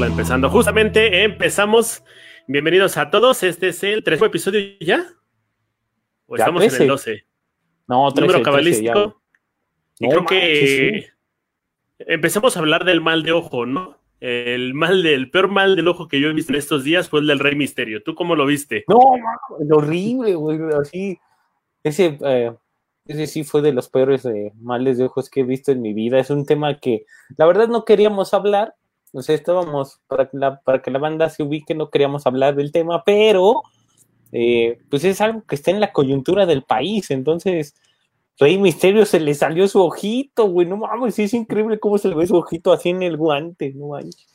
empezando. Justamente empezamos. Bienvenidos a todos. Este es el tercer episodio ya. ¿O Ya, estamos en 13. el 12? No, 13, Número 13 cabalístico. Y No creo que empezamos a hablar del mal de ojo, ¿no? El mal del peor mal del ojo que yo he visto en estos días fue el del Rey Misterio. ¿Tú cómo lo viste? No, mames, horrible, güey. Así. Ese, eh, ese sí fue de los peores eh, males de ojos que he visto en mi vida. Es un tema que la verdad no queríamos hablar. Sea, estábamos para que la, para que la banda se ubique, no queríamos hablar del tema, pero eh, pues es algo que está en la coyuntura del país. Entonces, Rey Misterio se le salió su ojito, güey. No mames, es increíble cómo se le ve su ojito así en el guante, no manches.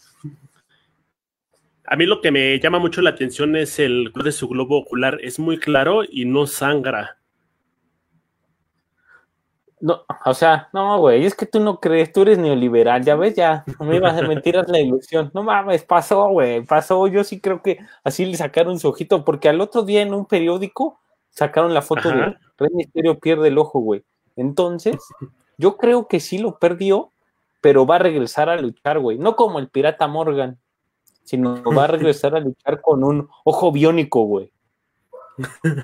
A mí lo que me llama mucho la atención es el de su globo ocular. Es muy claro y no sangra. No, o sea, no, güey, es que tú no crees, tú eres neoliberal, ya ves, ya, no me ibas a mentir la ilusión. No mames, pasó, güey, pasó. Yo sí creo que así le sacaron su ojito, porque al otro día en un periódico sacaron la foto Ajá. de Rey Misterio pierde el ojo, güey. Entonces, yo creo que sí lo perdió, pero va a regresar a luchar, güey. No como el pirata Morgan, sino va a regresar a luchar con un ojo biónico, güey.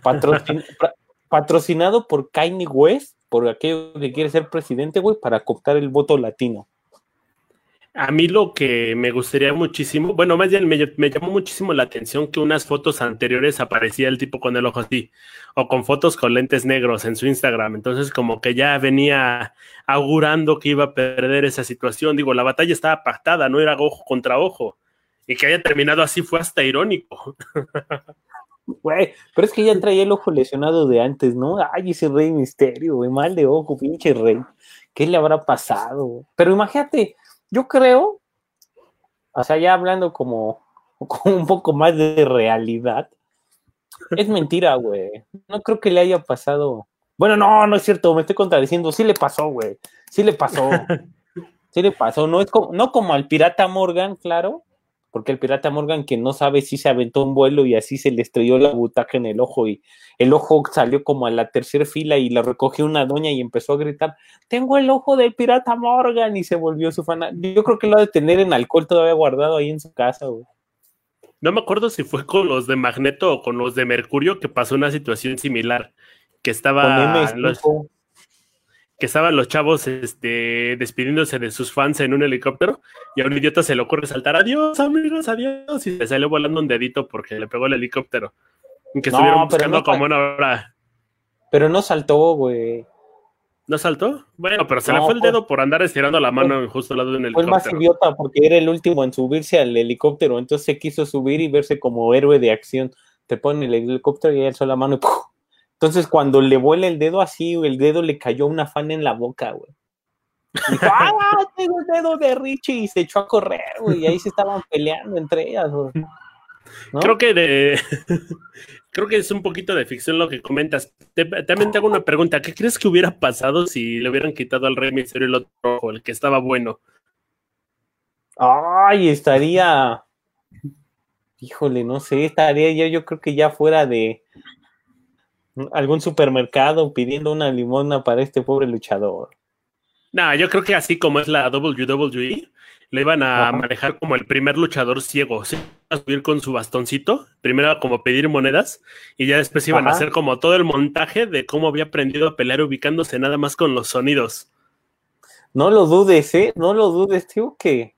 Patrocin- patrocinado por Kanye West, por aquello que quiere ser presidente, güey, para cooptar el voto latino. A mí lo que me gustaría muchísimo, bueno, más bien me, me llamó muchísimo la atención que unas fotos anteriores aparecía el tipo con el ojo así, o con fotos con lentes negros en su Instagram. Entonces, como que ya venía augurando que iba a perder esa situación. Digo, la batalla estaba pactada, no era ojo contra ojo. Y que haya terminado así fue hasta irónico. Güey, pero es que ya traía el ojo lesionado de antes, ¿no? Ay, ese rey misterio, güey, mal de ojo, pinche rey. ¿Qué le habrá pasado? güey? Pero imagínate, yo creo, o sea, ya hablando como, como un poco más de realidad, es mentira, güey. No creo que le haya pasado. Bueno, no, no es cierto, me estoy contradiciendo. Sí le pasó, güey. Sí le pasó. Sí le pasó. No es como, no como al pirata Morgan, claro. Porque el pirata Morgan, que no sabe si se aventó un vuelo y así se le estrelló la butaca en el ojo y el ojo salió como a la tercera fila y la recogió una doña y empezó a gritar, tengo el ojo del pirata Morgan y se volvió su fan. Yo creo que lo ha de tener en alcohol todavía guardado ahí en su casa, güey. No me acuerdo si fue con los de Magneto o con los de Mercurio que pasó una situación similar. Que Con estaba M los, cinco. Que estaban los chavos este, despidiéndose de sus fans en un helicóptero y a un idiota se le ocurre saltar adiós amigos, adiós y se salió volando un dedito porque le pegó el helicóptero. Que No, estuvieron buscando no como fue- una hora. Pero no saltó, güey. ¿No saltó? Bueno, pero se le fue el fue- dedo por andar estirando la mano justo al lado de un Fue el más helicóptero. idiota porque era el último en subirse al helicóptero, entonces se quiso subir y verse como héroe de acción. Te pone el helicóptero y él la mano y ¡puf! Entonces cuando le vuela el dedo así, el dedo le cayó una fan en la boca, güey. Y dijo, ¡ah, tengo el dedo de Richie! Y se echó a correr, güey, y ahí se estaban peleando entre ellas, güey. ¿No? Creo que de... Creo que es un poquito de ficción lo que comentas. Te- también te hago una pregunta. ¿Qué crees que hubiera pasado si le hubieran quitado al Rey Misterio el otro ojo, el que estaba bueno? Ay, estaría. Híjole, no sé, estaría yo, yo creo que ya fuera de algún supermercado pidiendo una limona para este pobre luchador. No, yo creo que así como es la WWE, le iban a Ajá. manejar como el primer luchador ciego. Se iban a subir con su bastoncito, primero como pedir monedas, y ya después iban a hacer como todo el montaje de cómo había aprendido a pelear ubicándose nada más con los sonidos. No lo dudes, ¿eh? No lo dudes, tío, que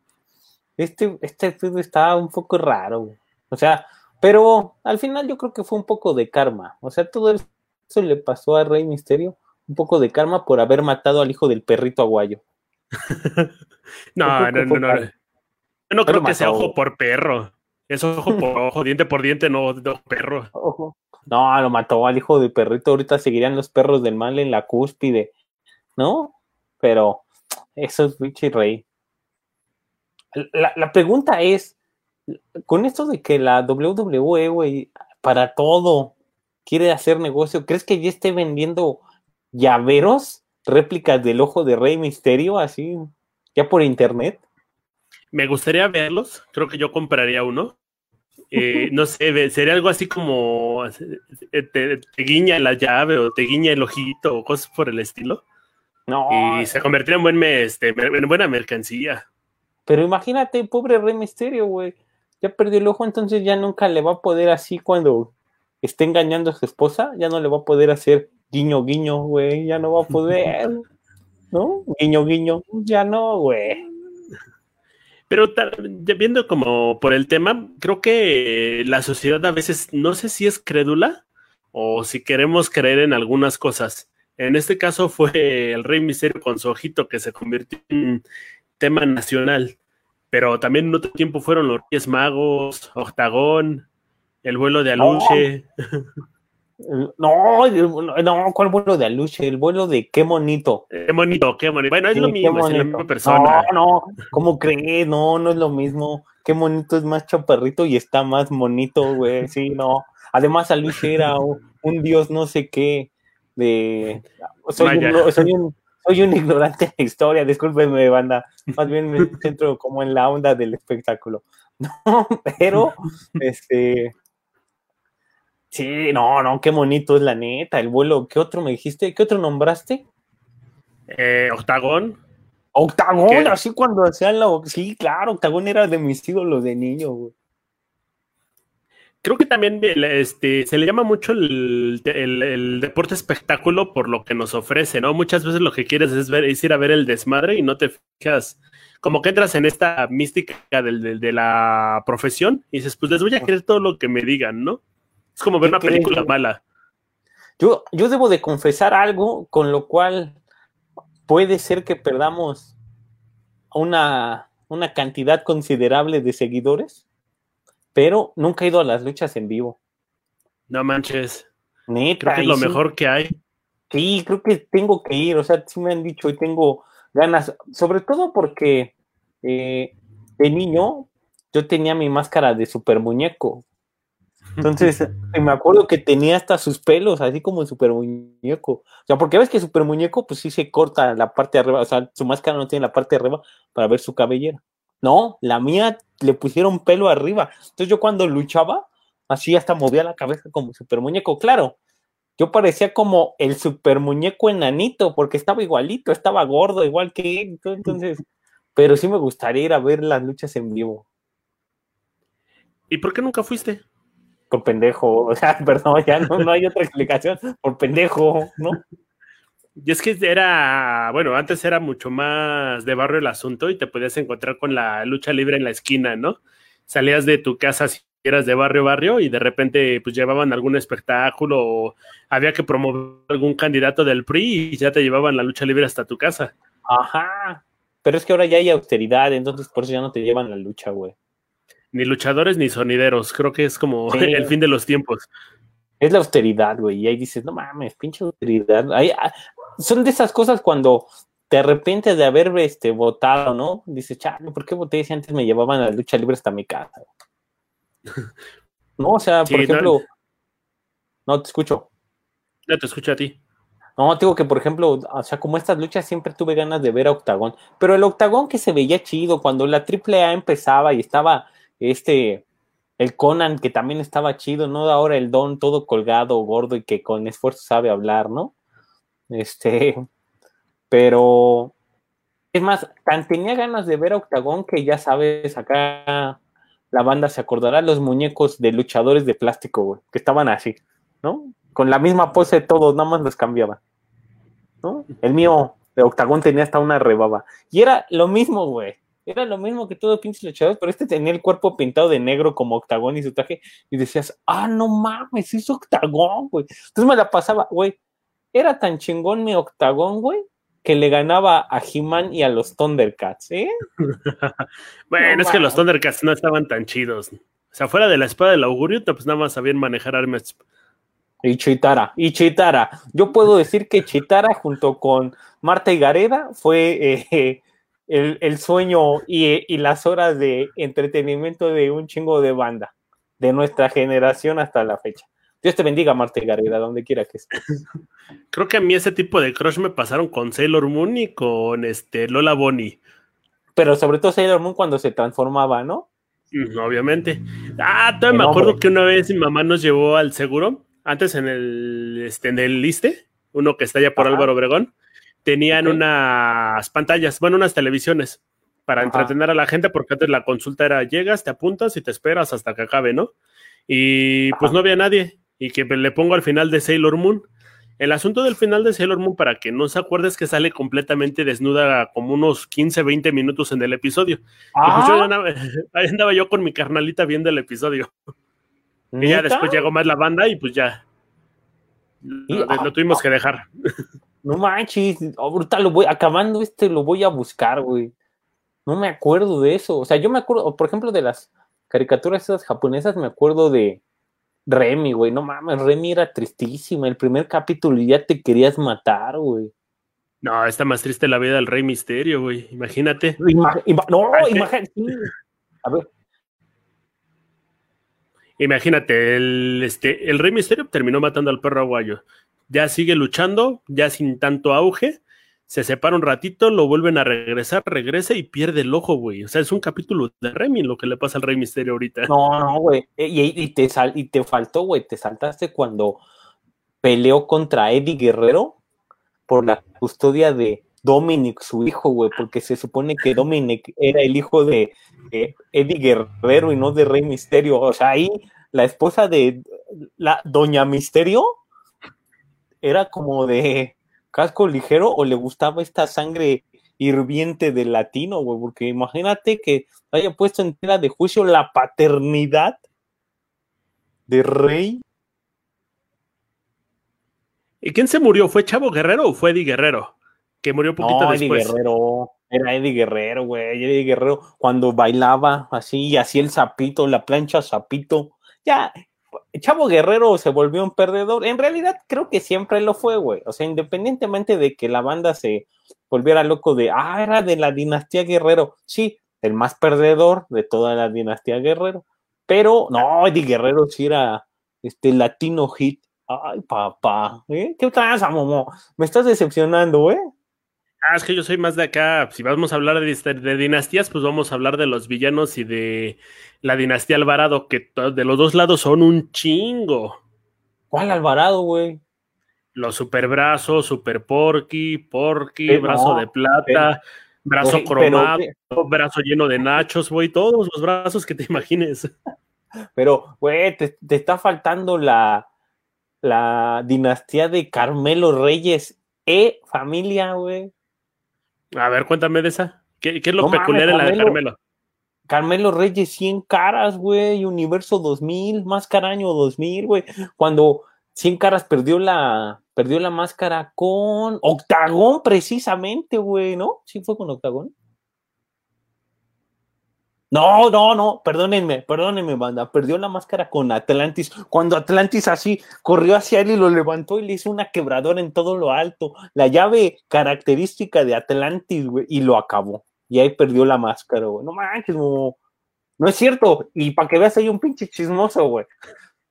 este, este está un poco raro. O sea, pero al final yo creo que fue un poco de karma. O sea, todo eso le pasó a Rey Misterio, un poco de karma por haber matado al hijo del perrito aguayo. No, no, no, no. Yo no creo que sea ojo por perro. Es ojo por ojo, diente por diente, no, no perro. Ojo. No, lo mató al hijo del perrito. Ahorita seguirían los perros del mal en la cúspide, ¿no? Pero eso es pinche rey. La, la pregunta es: con esto de que la WWE, güey, para todo quiere hacer negocio, ¿crees que ya esté vendiendo llaveros, réplicas del ojo de Rey Misterio, así, ya por internet? Me gustaría verlos. Creo que yo compraría uno. Eh, no sé, sería algo así como eh, te, te guiña la llave o te guiña el ojito o cosas por el estilo. No, Y se convertiría en, buen, este, en buena mercancía. Pero imagínate, pobre Rey Misterio, güey. Ya perdió el ojo, entonces ya nunca le va a poder así cuando esté engañando a su esposa, ya no le va a poder hacer guiño, guiño, güey. Ya no va a poder, ¿no? Guiño, guiño, ya no, güey. Pero viendo como por el tema, creo que la sociedad a veces, no sé si es crédula o si queremos creer en algunas cosas. En este caso fue el Rey Misterio con su ojito que se convirtió en tema nacional. Pero también en otro tiempo fueron los Reyes Magos, Octagón, el vuelo de Aluche. No, no, ¿cuál vuelo de Aluche? El vuelo de qué bonito. Qué bonito, qué bonito. Bueno, es lo mismo, es la misma persona. No, no, ¿cómo crees? No, no es lo mismo. Qué bonito es más chaparrito y está más bonito, güey. Sí, no. Además, Aluche era un, dios no sé qué de... Soy un, soy un, soy un ignorante de historia, discúlpenme, banda. Más bien me centro como en la onda del espectáculo. No, pero, este. Sí, no, no, qué bonito es la neta. El vuelo, ¿qué otro me dijiste? ¿Qué otro nombraste? Eh, Octagón. Octagón, así cuando hacían la. Sí, claro, Octagón era de mis ídolos de niño, güey creo que también este, se le llama mucho el, deporte espectáculo por lo que nos ofrece, ¿no? Muchas veces lo que quieres es, ver, es ir a ver el desmadre y no te fijas, como que entras en esta mística de la profesión y dices, pues les voy a creer todo lo que me digan, ¿no? Es como ver una película mala. Yo, yo debo de confesar algo con lo cual puede ser que perdamos una, una cantidad considerable de seguidores pero nunca he ido a las luchas en vivo. No manches. Neta, creo que es lo mejor que hay. Sí, creo que tengo que ir, o sea, sí me han dicho y tengo ganas, sobre todo porque eh, de niño yo tenía mi máscara de super muñeco. Entonces, me acuerdo que tenía hasta sus pelos, así como el super muñeco. O sea, porque ves que super muñeco, pues sí se corta la parte de arriba, o sea, su máscara no tiene la parte de arriba para ver su cabellera. No, la mía le pusieron pelo arriba. Entonces yo cuando luchaba, así hasta movía la cabeza como super muñeco. Claro, yo parecía como el super muñeco enanito, porque estaba igualito, estaba gordo, igual que él. Entonces, pero sí me gustaría ir a ver las luchas en vivo. ¿Y por qué nunca fuiste? Por pendejo, o sea, perdón, ya no, no hay otra explicación, por pendejo, ¿no? Y es que era, bueno, antes era mucho más de barrio el asunto y te podías encontrar con la lucha libre en la esquina, ¿no? Salías de tu casa si eras de barrio barrio y de repente pues llevaban algún espectáculo o había que promover algún candidato del PRI y ya te llevaban la lucha libre hasta tu casa. Ajá. Pero es que ahora ya hay austeridad, entonces por eso ya no te llevan la lucha, güey. Ni luchadores ni sonideros, creo que es como el fin de los tiempos. Es la austeridad, güey. Y ahí dices, no mames, pinche austeridad. Ahí, son de esas cosas cuando te arrepientes de haber este, votado, ¿no? Dice, chale, ¿por qué voté si antes me llevaban a la lucha libre hasta mi casa? no, o sea, por ejemplo, no. te escucho. No te escucho a ti. No, digo que, por ejemplo, o sea, como estas luchas siempre tuve ganas de ver a Octagón, pero el Octagón que se veía chido cuando la AAA empezaba y estaba este, el Conan que también estaba chido, ¿no? Ahora el Don todo colgado, gordo y que con esfuerzo sabe hablar, ¿no? Este, pero es más, tan tenía ganas de ver a Octagón que ya sabes, acá la banda se acordará los muñecos de luchadores de plástico, güey, que estaban así, ¿no? Con la misma pose todos, nada más los cambiaban, ¿no? El mío de Octagón tenía hasta una rebaba. Y era lo mismo, güey. Era lo mismo que todo pinche luchador, pero este tenía el cuerpo pintado de negro como Octagón y su traje. Y decías, ah, no mames, es Octagón, güey. Entonces me la pasaba, güey era tan chingón mi octagón, güey, que le ganaba a He-Man y a los Thundercats, ¿eh? bueno, es que los Thundercats no estaban tan chidos. O sea, fuera de la espada del augurio, pues nada más sabían manejar armas. Y Chitara, y Chitara. Yo puedo decir que Chitara junto con Marta y Gareda fue eh, el, sueño y, y, las horas de entretenimiento de un chingo de banda, de nuestra generación hasta la fecha. Dios te bendiga, Marta Gareda, donde quiera que estés. Creo que a mí ese tipo de crush me pasaron con Sailor Moon y con este Lola Bonnie. Pero sobre todo Sailor Moon cuando se transformaba, ¿no? Mm, obviamente. Ah, todavía me acuerdo que una vez mi mamá nos llevó al seguro, antes en el, este, en el liste, uno que está allá por Álvaro Obregón, tenían unas pantallas, bueno, unas televisiones. para entretener a la gente, porque antes la consulta era llegas, te apuntas y te esperas hasta que acabe, ¿no? Y pues no había nadie. Y que le pongo al final de Sailor Moon. El asunto del final de Sailor Moon, para que no se acuerdes que sale completamente desnuda como unos 15, 20 minutos en el episodio. Y pues yo andaba, ahí andaba yo con mi carnalita viendo el episodio. Y ya después llegó más la banda y pues ya. Lo, lo tuvimos que dejar. No manches, ahorita lo voy, acabando este, lo voy a buscar, güey. No me acuerdo de eso. O sea, yo me acuerdo, por ejemplo, de las caricaturas esas japonesas, me acuerdo de Remy, güey. No mames, Remy era tristísima. El primer capítulo y ya te querías matar, güey. No, está más triste la vida del Rey Misterio, güey. Imagínate. no, imagínate. A ver. Imagínate, el, este, el Rey Misterio terminó matando al perro aguayo ya sigue luchando, ya sin tanto auge, se separa un ratito, lo vuelven a regresar, regresa y pierde el ojo, güey. O sea, es un capítulo de Remy lo que le pasa al Rey Misterio ahorita. No, no, güey. Eh, y, te sal, y te faltó, güey, te saltaste cuando peleó contra Eddie Guerrero por la custodia de Dominic, su hijo, güey, porque se supone que Dominic era el hijo de Eddie Guerrero y no de Rey Misterio. O sea, ahí la esposa de la Doña Misterio era como de casco ligero o le gustaba esta sangre hirviente del latino, güey, porque imagínate que haya puesto en tela de juicio la paternidad de rey. ¿Y quién se murió? ¿Fue Chavo Guerrero o fue Eddie Guerrero? Que murió un poquito no, después. Eddie Guerrero. Era Eddie Guerrero, güey. Eddie Guerrero cuando bailaba así y hacía el zapito, la plancha zapito. Ya, Chavo Guerrero se volvió un perdedor. En realidad creo que siempre lo fue, güey. O sea, independientemente de que la banda se volviera loco de, ah, era de la dinastía Guerrero. Sí, el más perdedor de toda la dinastía Guerrero. Pero no, Eddie Guerrero sí era este latino hit. Ay, papá, ¿eh? ¿Qué pasa, Momo? Me estás decepcionando, ¿eh? Ah, es que yo soy más de acá. Si vamos a hablar de, dinastías, pues vamos a hablar de los villanos y de la dinastía Alvarado, que de los dos lados son un chingo. ¿Cuál Alvarado, güey? Los superbrazos, super porky, porky, eh, brazo de plata, brazo cromado, brazo lleno de nachos, güey, todos los brazos que te imagines. Pero, güey, te, te, está faltando la, la dinastía de Carmelo Reyes e familia, güey. A ver, cuéntame de esa. ¿Qué, es lo peculiar en la de Carmelo? Carmelo Reyes 100 caras, güey, Universo 2000, Máscara año 2000, güey. Cuando 100 caras perdió la, perdió la máscara con Octagón, precisamente, güey, ¿no? Sí fue con Octagón. No, no, no, perdónenme, perdónenme, banda. Perdió la máscara con Atlantis. Cuando Atlantis así corrió hacia él y lo levantó y le hizo una quebradora en todo lo alto. La llave característica de Atlantis, güey, y lo acabó. Y ahí perdió la máscara, güey. No manches, no. No es cierto. Y para que veas, hay un pinche chismoso, güey.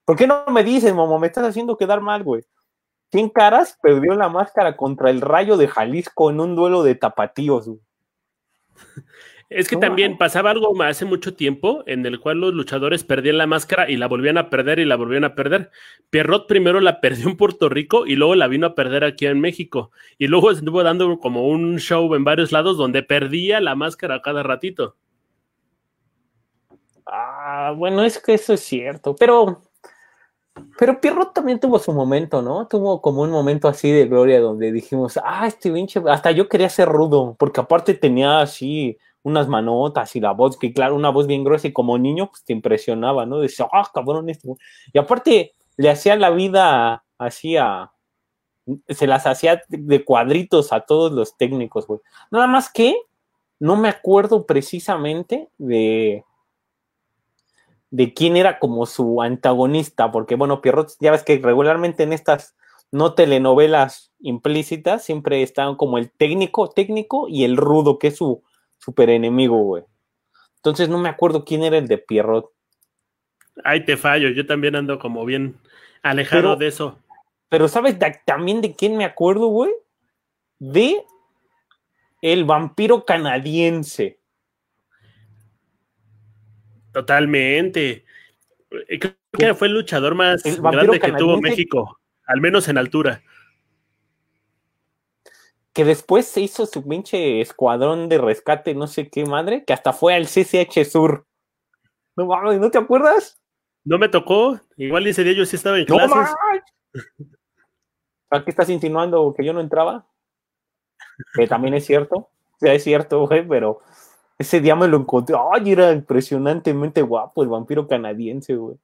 ¿Por qué no me dices, momo? Me estás haciendo quedar mal, güey. Cien caras perdió la máscara contra el Rayo de Jalisco en un duelo de tapatíos, güey. Es que también pasaba algo hace mucho tiempo en el cual los luchadores perdían la máscara y la volvían a perder y la volvían a perder. Pierrot primero la perdió en Puerto Rico y luego la vino a perder aquí en México. Y luego estuvo dando como un show en varios lados donde perdía la máscara cada ratito. Ah, bueno, es que eso es cierto, pero pero Pierrot también tuvo su momento, ¿no? Tuvo como un momento así de gloria donde dijimos, ah, este pinche, hasta yo quería ser rudo, porque aparte tenía así unas manotas y la voz, que claro, una voz bien gruesa y como niño, pues te impresionaba, ¿no? Decía, ah, cabrón, esto. Y aparte, le hacía la vida así a. Se las hacía de cuadritos a todos los técnicos, güey. Nada más que no me acuerdo precisamente de. de quién era como su antagonista, porque bueno, Pierrot, ya ves que regularmente en estas no telenovelas implícitas siempre están como el técnico, técnico y el rudo, que es su super enemigo, güey. Entonces no me acuerdo quién era el de Pierrot. Ay, te fallo, yo también ando como bien alejado de eso. Pero ¿sabes también de quién me acuerdo, güey? De el vampiro canadiense. Totalmente. Eh, creo que fue el luchador más grande que tuvo México, al menos en altura. Que después se hizo su pinche escuadrón de rescate, no sé qué madre, que hasta fue al CCH Sur. No mames, ¿no te acuerdas? No me tocó. Igual ese día yo sí estaba en no clases. ¿A qué estás insinuando que yo no entraba? Que también es cierto. Sí, es cierto, güey, pero ese día me lo encontré. Ay, era impresionantemente guapo el vampiro canadiense, güey.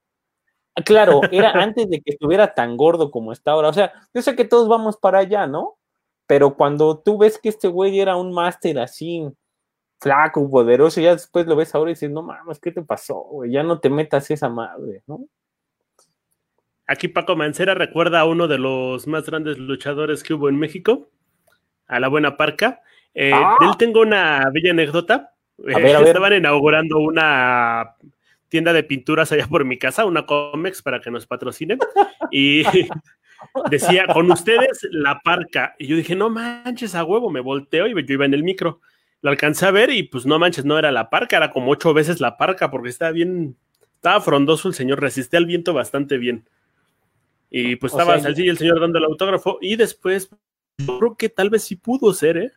Ah, claro, era antes de que estuviera tan gordo como está ahora. O sea, yo sé que todos vamos para allá, ¿no? Pero cuando tú ves que este güey era un máster así, flaco, poderoso, ya después lo ves ahora y dices, no mames, ¿qué te pasó, güey? Ya no te metas esa madre, ¿no? Aquí Paco Mancera recuerda a uno de los más grandes luchadores que hubo en México, a la buena Parca. Eh, ah. De él tengo una bella anécdota. Estaban inaugurando una tienda de pinturas allá por mi casa, una Comex para que nos patrocinen. Y decía, con ustedes la parca. Y yo dije, no manches, a huevo, me volteo y yo iba en el micro. Lo alcancé a ver y pues no manches, no era la parca, era como ocho veces la parca porque estaba bien, estaba frondoso el señor, resistía al viento bastante bien. Y pues estaba así el señor dando el autógrafo y después yo creo que tal vez sí pudo ser, ¿eh?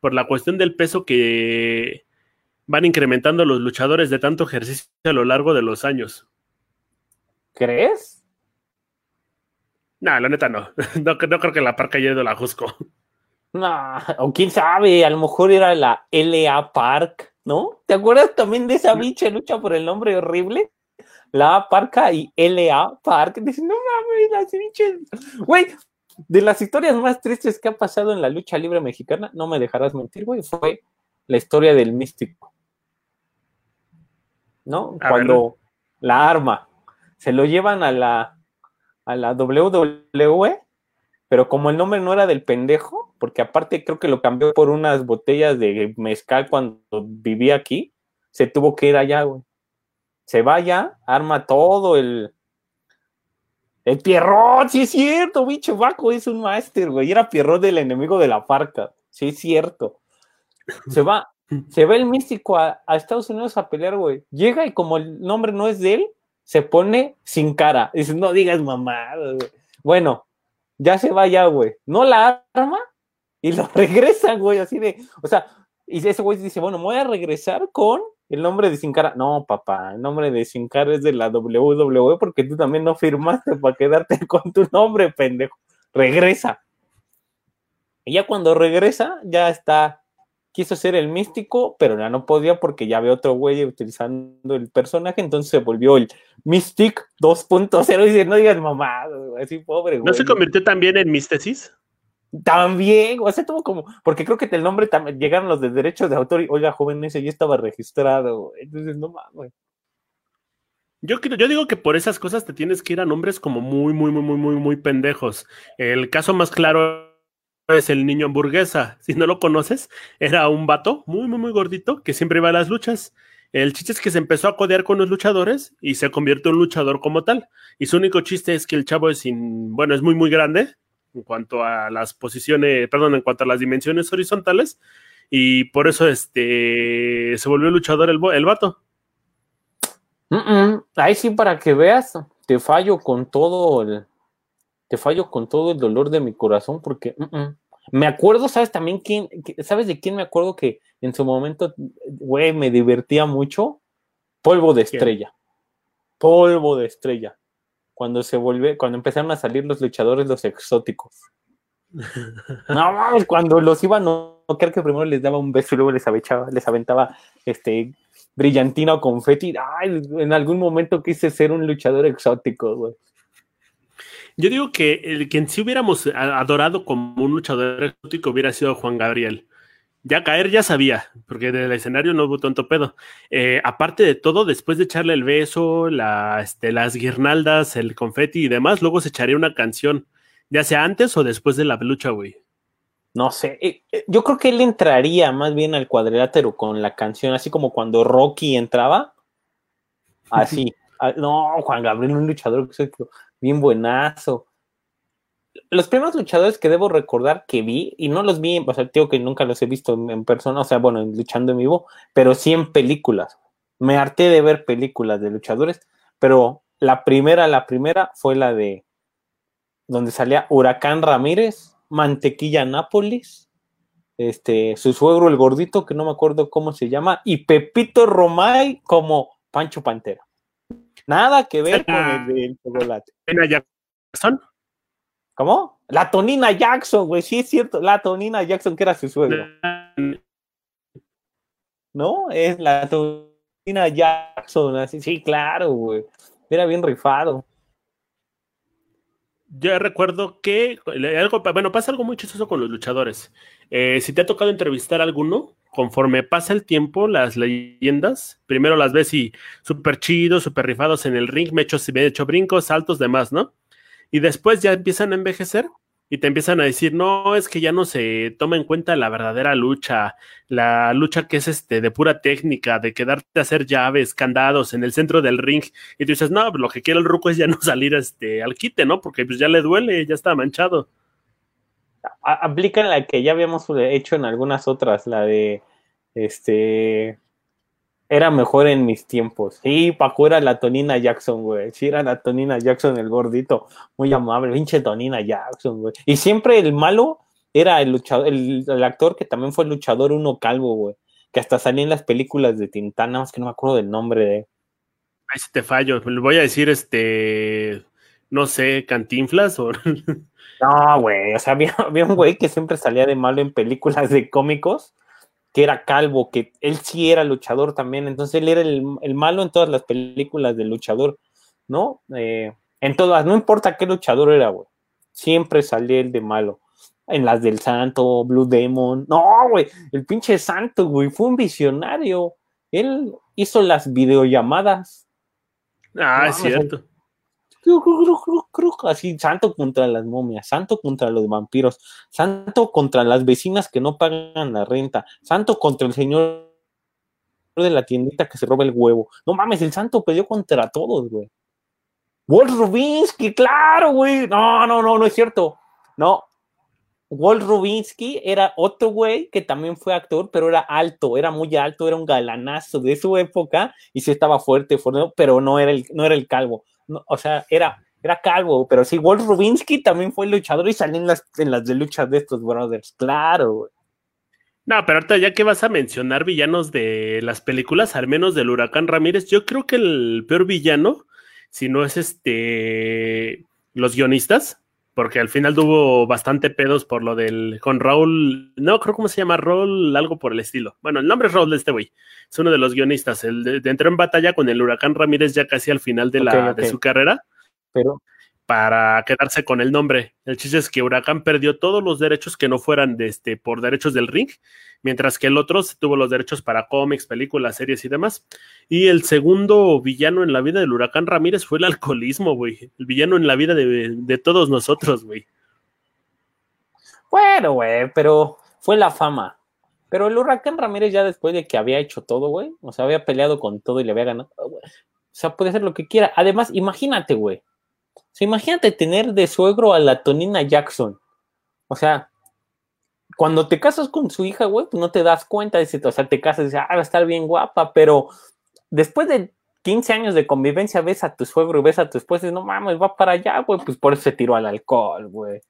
Por la cuestión del peso que van incrementando los luchadores de tanto ejercicio a lo largo de los años. ¿Crees? No, la neta no. No, creo que la parca haya ido la Jusco. No, o quién sabe, a lo mejor era la LA Park, ¿no? ¿Te acuerdas también de esa bicha lucha por el nombre horrible? La Parca y LA Park. Dicen, no mames, las bichas. Güey, de las historias más tristes que ha pasado en la lucha libre mexicana, no me dejarás mentir, güey, fue la historia del místico. ¿No? Cuando la arma se lo llevan a la, a la WWE, pero como el nombre no era del pendejo, porque aparte creo que lo cambió por unas botellas de mezcal cuando vivía aquí, se tuvo que ir allá, güey. Se va allá, arma todo el, el Pierrot, sí es cierto, bicho, Baco es un máster, güey. Era Pierrot del enemigo de la parca. Sí es cierto. Se va, se va el místico a, Estados Unidos a pelear, güey. Llega y como el nombre no es de él, se pone sin cara. Dice, no digas mamá. Bueno, ya se va ya, güey. No la arma y lo regresan, güey, así de, o sea, y ese güey dice, bueno, voy a regresar con el nombre de Sin Cara. No, papá, el nombre de Sin Cara es de la WWE porque tú también no firmaste para quedarte con tu nombre, pendejo. Regresa. Y ya cuando regresa, ya está. Quiso ser el místico, pero ya no podía porque ya ve otro güey utilizando el personaje, entonces se volvió el Mystic 2.0 y dice, no digas mamá, así pobre güey. ¿No se convirtió también en Místesis? También, o sea, tuvo como, porque creo que el nombre también llegaron los de derechos de autor y, oiga, joven, ese ya estaba registrado, entonces no mames. Yo, yo digo que por esas cosas te tienes que ir a nombres como muy, muy, muy, muy, muy, muy pendejos. El caso más claro es el niño hamburguesa. Si no lo conoces, era un vato muy, muy, muy gordito que siempre iba a las luchas. El chiste es que se empezó a codear con los luchadores y se convirtió en luchador como tal. Y su único chiste es que el chavo es sin, bueno, es muy, muy grande, en cuanto a las posiciones, perdón, en cuanto a las dimensiones horizontales, y por eso este se volvió luchador el, el vato. Ahí sí, para que veas, te fallo con todo el, te fallo con todo el dolor de mi corazón, porque me acuerdo, ¿sabes también quién? ¿Sabes de quién me acuerdo que en su momento, güey, me divertía mucho? Polvo de estrella. Polvo de estrella cuando se vuelve, cuando empezaron a salir los luchadores, los exóticos. No cuando los iban a creo que primero les daba un beso y luego les aventaba, les aventaba este brillantina o confeti. Ay, en algún momento quise ser un luchador exótico, güey. Yo digo que el quien sí hubiéramos adorado como un luchador exótico hubiera sido Juan Gabriel ya caer ya sabía, porque del escenario no hubo tanto pedo. Eh, aparte de todo, después de echarle el beso, la, este, las guirnaldas, el confeti y demás, luego se echaría una canción, ya sea antes o después de la lucha, güey. No sé, eh, eh, yo creo que él entraría más bien al cuadrilátero con la canción, así como cuando Rocky entraba. Así. Ah, no, Juan Gabriel, un luchador bien buenazo los primeros luchadores que debo recordar que vi, y no los vi, o sea, digo que nunca los he visto en, persona, o sea, bueno, luchando en vivo, pero sí en películas. Me harté de ver películas de luchadores, pero la primera, la primera fue la de donde salía Huracán Ramírez, Mantequilla Nápoles, este, su suegro el gordito, que no me acuerdo cómo se llama, y Pepito Romay como Pancho Pantera. Nada que ver con el del chocolate. Jackson? ¿Cómo? La Tonina Jackson, güey, sí es cierto, la Tonina Jackson que era su suegro. ¿No? Es la Tonina Jackson, así, sí, claro, güey. Era bien rifado yo recuerdo que algo, bueno, pasa algo muy chistoso con los luchadores. Eh, si te ha tocado entrevistar a alguno, conforme pasa el tiempo, las leyendas, primero las ves y súper chidos, súper rifados en el ring, me he hecho, me he hecho brincos, saltos, demás, ¿no? Y después ya empiezan a envejecer y te empiezan a decir, no, es que ya no se toma en cuenta la verdadera lucha, la lucha que es este de pura técnica, de quedarte a hacer llaves, candados en el centro del ring, y tú dices, no, lo que quiere el ruco es ya no salir este, al quite, ¿no? Porque pues ya le duele, ya está manchado. Aplican la que ya habíamos hecho en algunas otras, la de este era mejor en mis tiempos. Sí, Paco era la Tonina Jackson, güey. Sí, era la Tonina Jackson, el gordito. Muy amable, pinche Tonina Jackson, güey. Y siempre el malo era el luchador, el, actor que también fue luchador uno calvo, güey. Que hasta salía en las películas de Tintana, más que no me acuerdo del nombre de. Ay, si te fallo. Le voy a decir este. No sé, Cantinflas o. no, güey. O sea, había, había un güey que siempre salía de malo en películas de cómicos que era calvo, que él sí era luchador también, entonces él era el, malo en todas las películas de luchador, ¿no? Eh, en todas, no importa qué luchador era, güey, siempre salía el de malo. En las del Santo, Blue Demon, no, güey, el pinche Santo, güey, fue un visionario. Él hizo las videollamadas. Ah, es cierto así, santo contra las momias, santo contra los vampiros, santo contra las vecinas que no pagan la renta, santo contra el señor de la tiendita que se roba el huevo. No mames, el santo peleó contra todos, güey. Walt Rubinsky, claro, güey. No, no, no, no es cierto. No. Walt Rubinsky era otro güey que también fue actor, pero era alto, era muy alto, era un galanazo de su época y sí estaba fuerte, fuerte pero no era el, no era el calvo o sea, era, era calvo, pero sí, Walt Rubinsky también fue luchador y salió en las, en las de luchas de estos brothers, claro, No, pero ahorita ya que vas a mencionar villanos de las películas, al menos del Huracán Ramírez, yo creo que el peor villano, si no es este los guionistas, porque al final tuvo bastante pedos por lo del con Raúl, no creo cómo se llama, Raúl, algo por el estilo. Bueno, el nombre es Raúl de este güey, es uno de los guionistas. El de, entró en batalla con el Huracán Ramírez ya casi al final de, la, de su carrera. Pero para quedarse con el nombre. El chiste es que Huracán perdió todos los derechos que no fueran de este, por derechos del ring, mientras que el otro tuvo los derechos para cómics, películas, series y demás. Y el segundo villano en la vida del Huracán Ramírez fue el alcoholismo, güey. El villano en la vida de, todos nosotros, güey. Bueno, güey, pero fue la fama. Pero el Huracán Ramírez ya después de que había hecho todo, güey, o sea, había peleado con todo y le había ganado, o sea, puede hacer lo que quiera. Además, imagínate, güey, sea, imagínate tener de suegro a la Tonina Jackson. O sea, cuando te casas con su hija, güey, pues no te das cuenta. De o sea, te casas y dices, ah, va a estar bien guapa, pero después de 15 años de convivencia ves a tu suegro y ves a tu esposa y dices, no mames, va para allá, güey, pues por eso se tiró al alcohol, güey.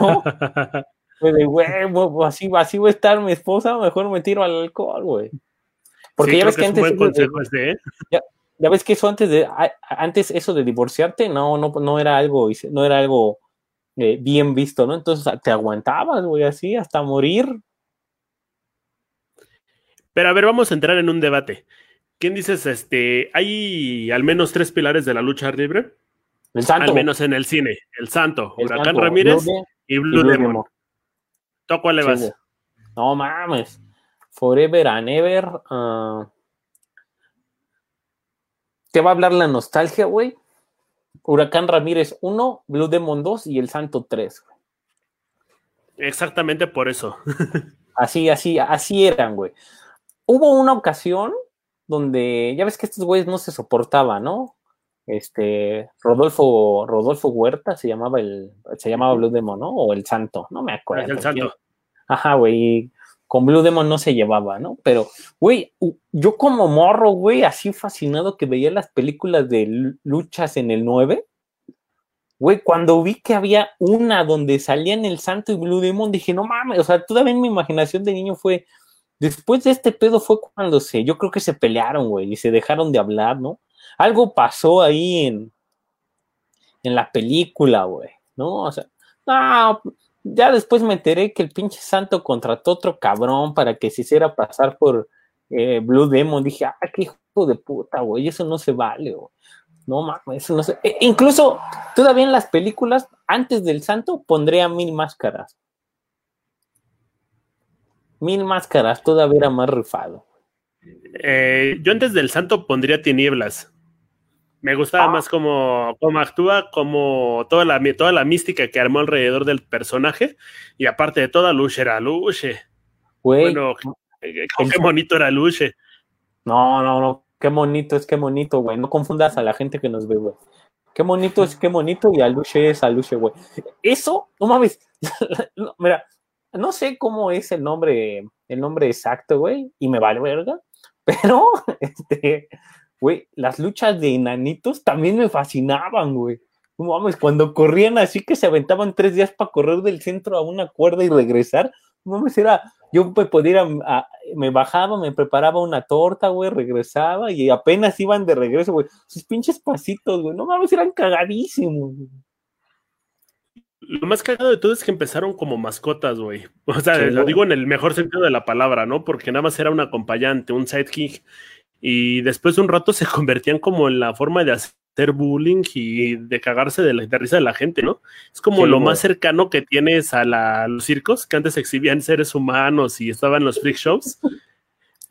¿No? Pues güey, así, así va a estar mi esposa, mejor me tiro al alcohol, güey. Porque ya ves que, antes. ¿eh? ya ves que eso antes de antes eso de divorciarte no no no era algo no era algo eh, bien visto no entonces te aguantabas güey así hasta morir. Pero a ver vamos a entrar en un debate. Quién dices este hay al menos tres pilares de la lucha libre el santo. Al menos en el cine el santo huracán Ramírez y Blue, Demon. ¿Tú cuál le vas? no mames. Forever and Ever uh, te va a hablar la nostalgia, güey. Huracán Ramírez 1, Blue Demon 2 y El Santo 3. Exactamente por eso. así, así, así eran, güey. Hubo una ocasión donde, ya ves que estos güeyes no se soportaban, ¿no? Este, Rodolfo, Rodolfo Huerta se llamaba el, se llamaba Blue Demon, ¿no? O El Santo, no me acuerdo. el Santo. Ajá, güey con Blue Demon no se llevaba, ¿no? Pero, güey, yo como morro, güey, así fascinado que veía las películas de luchas en el 9, Güey, cuando vi que había una donde salían el santo y Blue Demon, dije, no mames, o sea, todavía en mi imaginación de niño fue, después de este pedo fue cuando se, yo creo que se pelearon, güey, y se dejaron de hablar, ¿no? Algo pasó ahí en, en la película, güey, ¿no? O sea, no, ya después me enteré que el pinche santo contrató otro cabrón para que se hiciera pasar por eh, Blue Demon. Dije, ah, qué hijo de puta, güey, eso no se vale, güey. No mames, eso no sé. E, incluso todavía en las películas, antes del santo, pondría mil máscaras. Mil máscaras, todavía era más rifado. Eh, yo antes del santo pondría tinieblas. Me gustaba más cómo, cómo, actúa, como toda la, toda la mística que armó alrededor del personaje. Y aparte de toda, Luche era Luche. Bueno, qué, bonito era Luche. No, no, no. Qué bonito es, qué bonito, güey. No confundas a la gente que nos ve, güey. Qué bonito es, qué bonito. Y Aluche es Aluche, güey. Eso, no mames. mira, no sé cómo es el nombre, el nombre exacto, güey. Y me vale verga. Pero, este, güey, las luchas de enanitos también me fascinaban, güey. No mames, cuando corrían así que se aventaban tres días para correr del centro a una cuerda y regresar. No mames, era yo pues, podía ir a, me bajaba, me preparaba una torta, güey, regresaba y apenas iban de regreso, güey. Sus pinches pasitos, güey, no mames, eran cagadísimos. Lo más cagado de todo es que empezaron como mascotas, güey. O sea, lo digo en el mejor sentido de la palabra, ¿no? Porque nada más era un acompañante, un sidekick. Y después de un rato se convertían como en la forma de hacer bullying y de cagarse de la risa de la gente, ¿no? Es como lo más cercano que tienes a, los circos, que antes exhibían seres humanos y estaban los freak shows.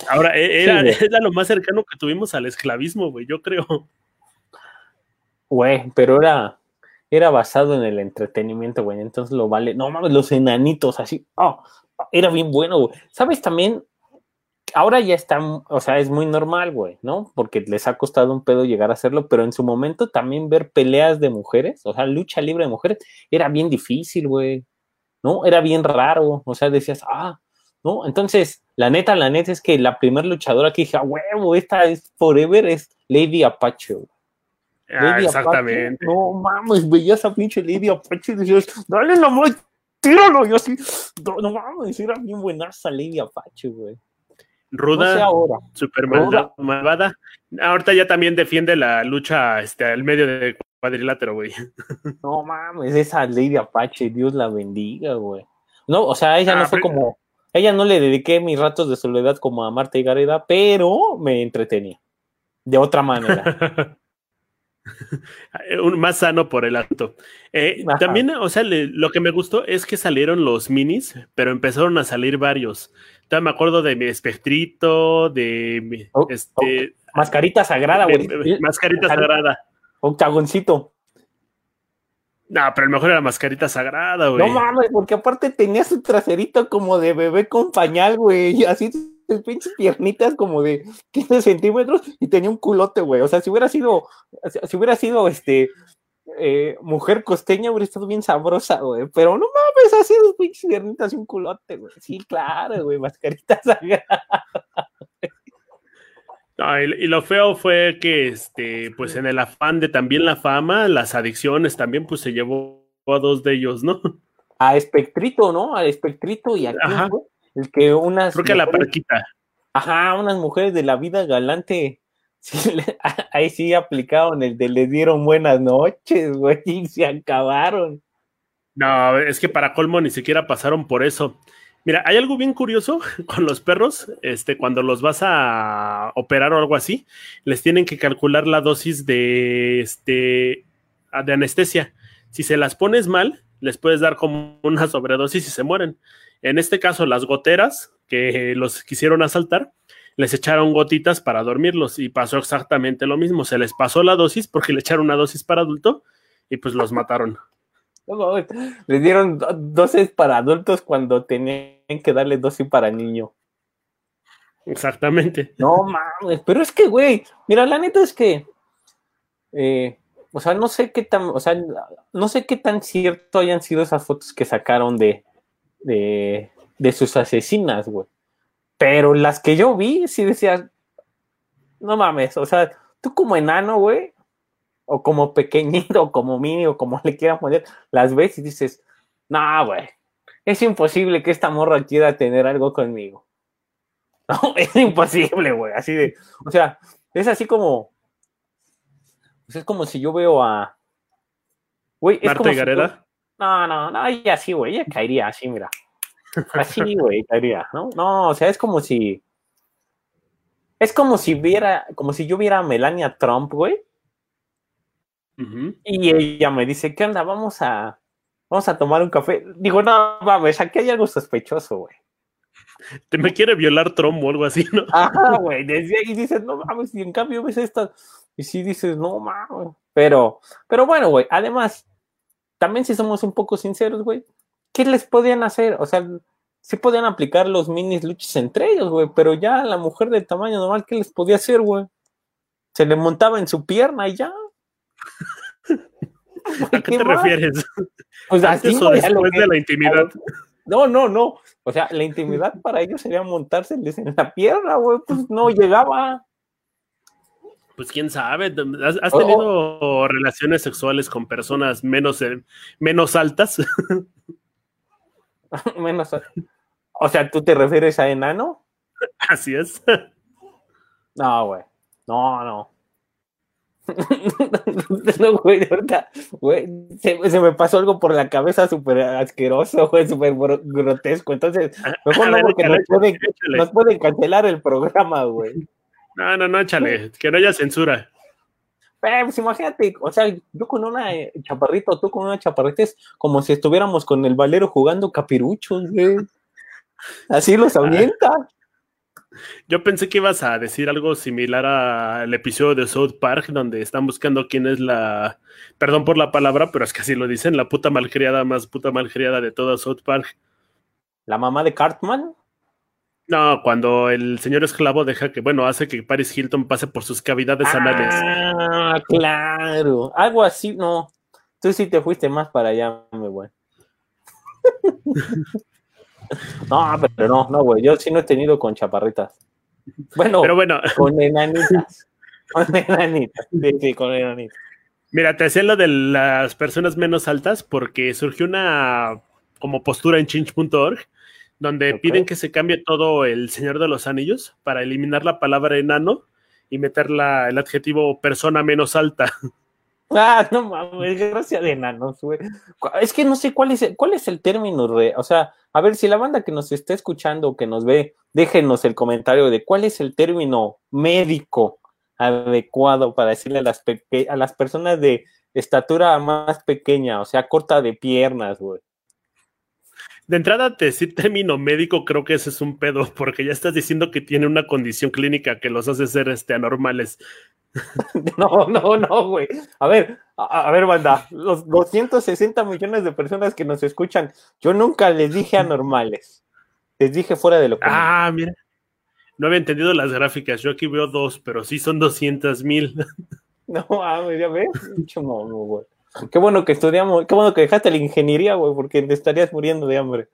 Ahora, e, era, lo más cercano que tuvimos al esclavismo, güey, yo creo. Güey, pero era, era basado en el entretenimiento, güey, entonces lo vale. No mames, los enanitos así, oh, era bien bueno, güey. ¿Sabes también? Ahora ya está, o sea, es muy normal, güey, ¿no? Porque les ha costado un pedo llegar a hacerlo, pero en su momento también ver peleas de mujeres, o sea, lucha libre de mujeres, era bien difícil, güey, ¿no? Era bien raro, o sea, decías, ah, ¿no? Entonces, la neta, la neta es que la primera luchadora que dije, ah, huevo, esta es forever, es Lady Apache, güey. Ah, exactamente. no mames, veías a pinche Lady Apache y decías, dale la mano, tíralo. Yo así, no, no mames, era bien buenaza Lady Apache, güey ruda, super malvada. Ahorita ya también defiende la lucha este, al medio de cuadrilátero, güey. No mames, esa Lady Apache, Dios la bendiga, güey. No, o sea, ella no ah, fue como, ella no le dediqué mis ratos de soledad como a Marta y Gareda, pero me entretenía. De otra manera. Un más sano por el acto. Eh, también, o sea, lo que me gustó es que salieron los minis, pero empezaron a salir varios me acuerdo de mi espectrito, de oh, este. Oh, mascarita sagrada, güey. Mascarita sagrada. Octagoncito. No, pero el mejor era mascarita sagrada, güey. No mames, porque aparte tenía su traserito como de bebé con pañal, güey. Así sus pinches piernitas como de 15 centímetros y tenía un culote, güey. O sea, si hubiera sido, si hubiera sido este eh, mujer costeña hubiera estado bien sabrosa, güey. Pero no mames, así dos pinches piernitas y un culote, güey. Sí, claro, güey, mascaritas No, y, lo feo fue que, este, pues en el afán de también la fama, las adicciones también, pues se llevó a dos de ellos, ¿no? A Espectrito, ¿no? A Espectrito y a el que unas. Creo que la parquita. Ajá, unas mujeres de la vida galante ahí sí aplicaron el de le dieron buenas noches, güey, y se acabaron. No, es que para colmo ni siquiera pasaron por eso. Mira, hay algo bien curioso con los perros, este, cuando los vas a operar o algo así, les tienen que calcular la dosis de, este, de anestesia. Si se las pones mal, les puedes dar como una sobredosis y se mueren. En este caso, las goteras que los quisieron asaltar, les echaron gotitas para dormirlos y pasó exactamente lo mismo. Se les pasó la dosis porque le echaron una dosis para adulto y pues los mataron. les dieron dosis para adultos cuando tenían que darle dosis para niño. Exactamente. No mames, pero es que, güey, mira, la neta es que, eh, o sea, no sé qué tan, o sea, no sé qué tan cierto hayan sido esas fotos que sacaron de, de, de sus asesinas, güey. Pero las que yo vi, sí decías, no mames, o sea, tú como enano, güey, o como pequeñito, o como mini, o como le quieran poner, las ves y dices, no, güey, es imposible que esta morra quiera tener algo conmigo. No, es imposible, güey, así de, o sea, es así como, pues es como si yo veo a, güey, es Marta como si. No, no, no, ella sí, güey, ella caería así, mira. Así, güey, caería, ¿no? No, o sea, es como si. Es como si viera, como si yo viera a Melania Trump, güey, y ella me dice, ¿qué onda? Vamos a, vamos a tomar un café. Digo, no, mames, aquí hay algo sospechoso, güey. Te me quiere violar Trump o algo así, ¿no? Ajá, güey, desde ahí dices, no mames, y en cambio ves estas, y sí dices, no mames. Pero, pero bueno, güey, además, también si somos un poco sinceros, güey, ¿qué les podían hacer? O sea, sí podían aplicar los minis luchas entre ellos, güey, pero ya la mujer de tamaño normal, ¿qué les podía hacer, güey? Se le montaba en su pierna y ya. ¿A qué te refieres? Pues así, ¿Antes o después que- de la intimidad? No, no, no. O sea, la intimidad para ellos sería montárseles en la pierna, güey, pues no llegaba. Pues quién sabe. ¿Has, tenido relaciones sexuales con personas menos, eh, menos altas? Menos. O sea, ¿tú te refieres a enano? Así es. No, güey. No, no. no, güey, ahorita, güey, se, se me pasó algo por la cabeza súper asqueroso, güey, súper gro- grotesco. Entonces, mejor no, porque nos pueden, nos pueden cancelar el programa, güey. No, no, no, échale. Que no haya censura. Eh, pues imagínate, o sea, yo con una eh, chaparrita, tú con una chaparrita, es como si estuviéramos con el valero jugando capiruchos, güey. Así los avienta. Yo pensé que ibas a decir algo similar al episodio de South Park, donde están buscando quién es la. Perdón por la palabra, pero es que así lo dicen, la puta malcriada más puta malcriada de toda South Park. La mamá de Cartman. No, cuando el señor esclavo deja que, bueno, hace que Paris Hilton pase por sus cavidades anales. Ah, claro. Algo así, no. Tú sí te fuiste más para allá, mi güey. no, pero no, no, güey. Yo sí no he tenido con chaparritas. Bueno, Pero bueno, con enanitas. con enanitas. Sí, sí, con enanitas. mira, te decía lo de las personas menos altas porque surgió una como postura en change.org donde piden que se cambie todo el Señor de los Anillos para eliminar la palabra enano y meter la- el adjetivo persona menos alta. Ah, no mames, gracia de enanos, güey. Es que no sé cuál es el, cuál es el término, re- o sea, a ver, si la banda que nos está escuchando o que nos ve, déjenos el comentario de cuál es el término médico adecuado para decirle a las, a las personas de estatura más pequeña, o sea, corta de piernas, güey. De entrada, decir término médico, creo que ese es un pedo, porque ya estás diciendo que tiene una condición clínica que los hace ser este, anormales. No, no, no, güey. A ver, a, a ver, banda, los 260 millones de personas que nos escuchan, yo nunca les dije anormales. Les dije fuera de lo común. Ah, mira. No había entendido las gráficas. Yo aquí veo dos, pero sí son 200 mil. No, ah, ya ves, mono, güey. Qué bueno que estudiamos, qué bueno que dejaste la ingeniería, güey, porque te estarías muriendo de hambre.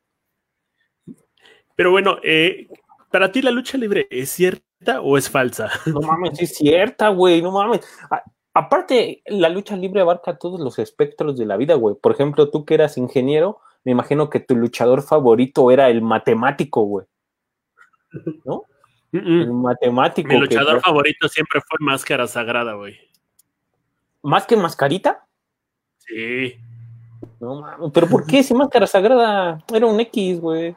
Pero bueno, eh, para ti la lucha libre es cierta o es falsa? No mames, es cierta, güey, no mames. A- aparte, la lucha libre abarca todos los espectros de la vida, güey. Por ejemplo, tú que eras ingeniero, me imagino que tu luchador favorito era el matemático, güey. ¿No? Mm, El matemático. Mi que- luchador favorito siempre fue Máscara Sagrada, güey. ¿Más que mascarita? Sí. No mames, pero ¿por qué si máscara sagrada era un X, güey?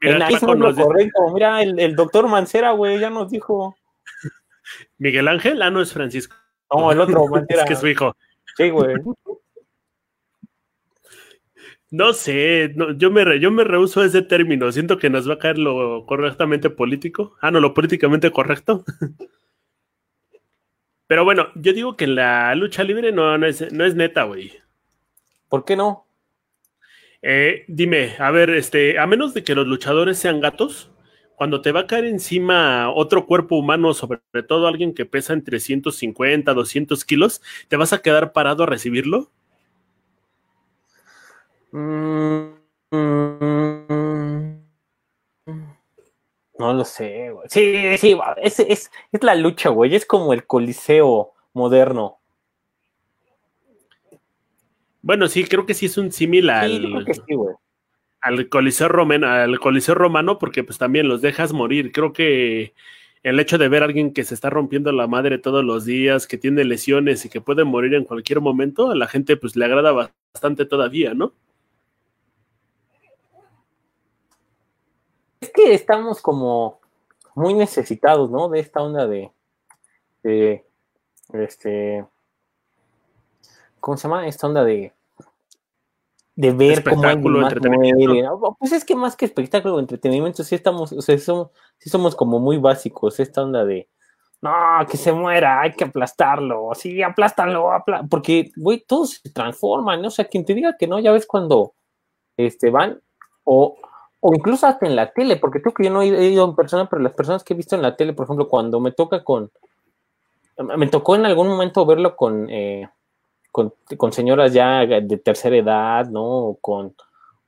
El es lo correcto. Mira, el, el doctor Mancera, güey, ya nos dijo. Miguel Ángel, ah, no es Francisco. No, el otro Mancera. Es que es su hijo. Sí, güey. No sé, no, yo, me, re- yo me rehuso ese término. Siento que nos va a caer lo correctamente político. Ah, no, lo políticamente correcto. Pero bueno, yo digo que la lucha libre no, no, es, no es neta, güey. ¿Por qué no? Eh, dime, a ver, este, a menos de que los luchadores sean gatos, cuando te va a caer encima otro cuerpo humano, sobre todo alguien que pesa entre 150, 200 kilos, ¿te vas a quedar parado a recibirlo? Mm, mm, no lo sé, güey. Sí, sí, es, es, es la lucha, güey. Es como el coliseo moderno. Bueno, sí, creo que sí es un símil al, al Coliseo Romano, al Coliseo Romano, porque pues también los dejas morir. Creo que el hecho de ver a alguien que se está rompiendo la madre todos los días, que tiene lesiones y que puede morir en cualquier momento, a la gente pues le agrada bastante todavía, ¿no? Es que estamos como muy necesitados, ¿no? De esta onda de, de este, ¿cómo se llama? Esta onda de de ver cómo espectáculo, entretenimiento. Pues es que más que espectáculo entretenimiento, sí estamos, o sea, somos, sí somos como muy básicos, esta onda de no, que se muera, hay que aplastarlo, sí, aplástalo, porque, güey, todos se transforman, ¿no? O sea, quien te diga que no, ya ves cuando este, van, o, o incluso hasta en la tele, porque creo que yo no he ido en persona, pero las personas que he visto en la tele, por ejemplo, cuando me toca con, me tocó en algún momento verlo con, eh, con, señoras ya de tercera edad, ¿no? O con,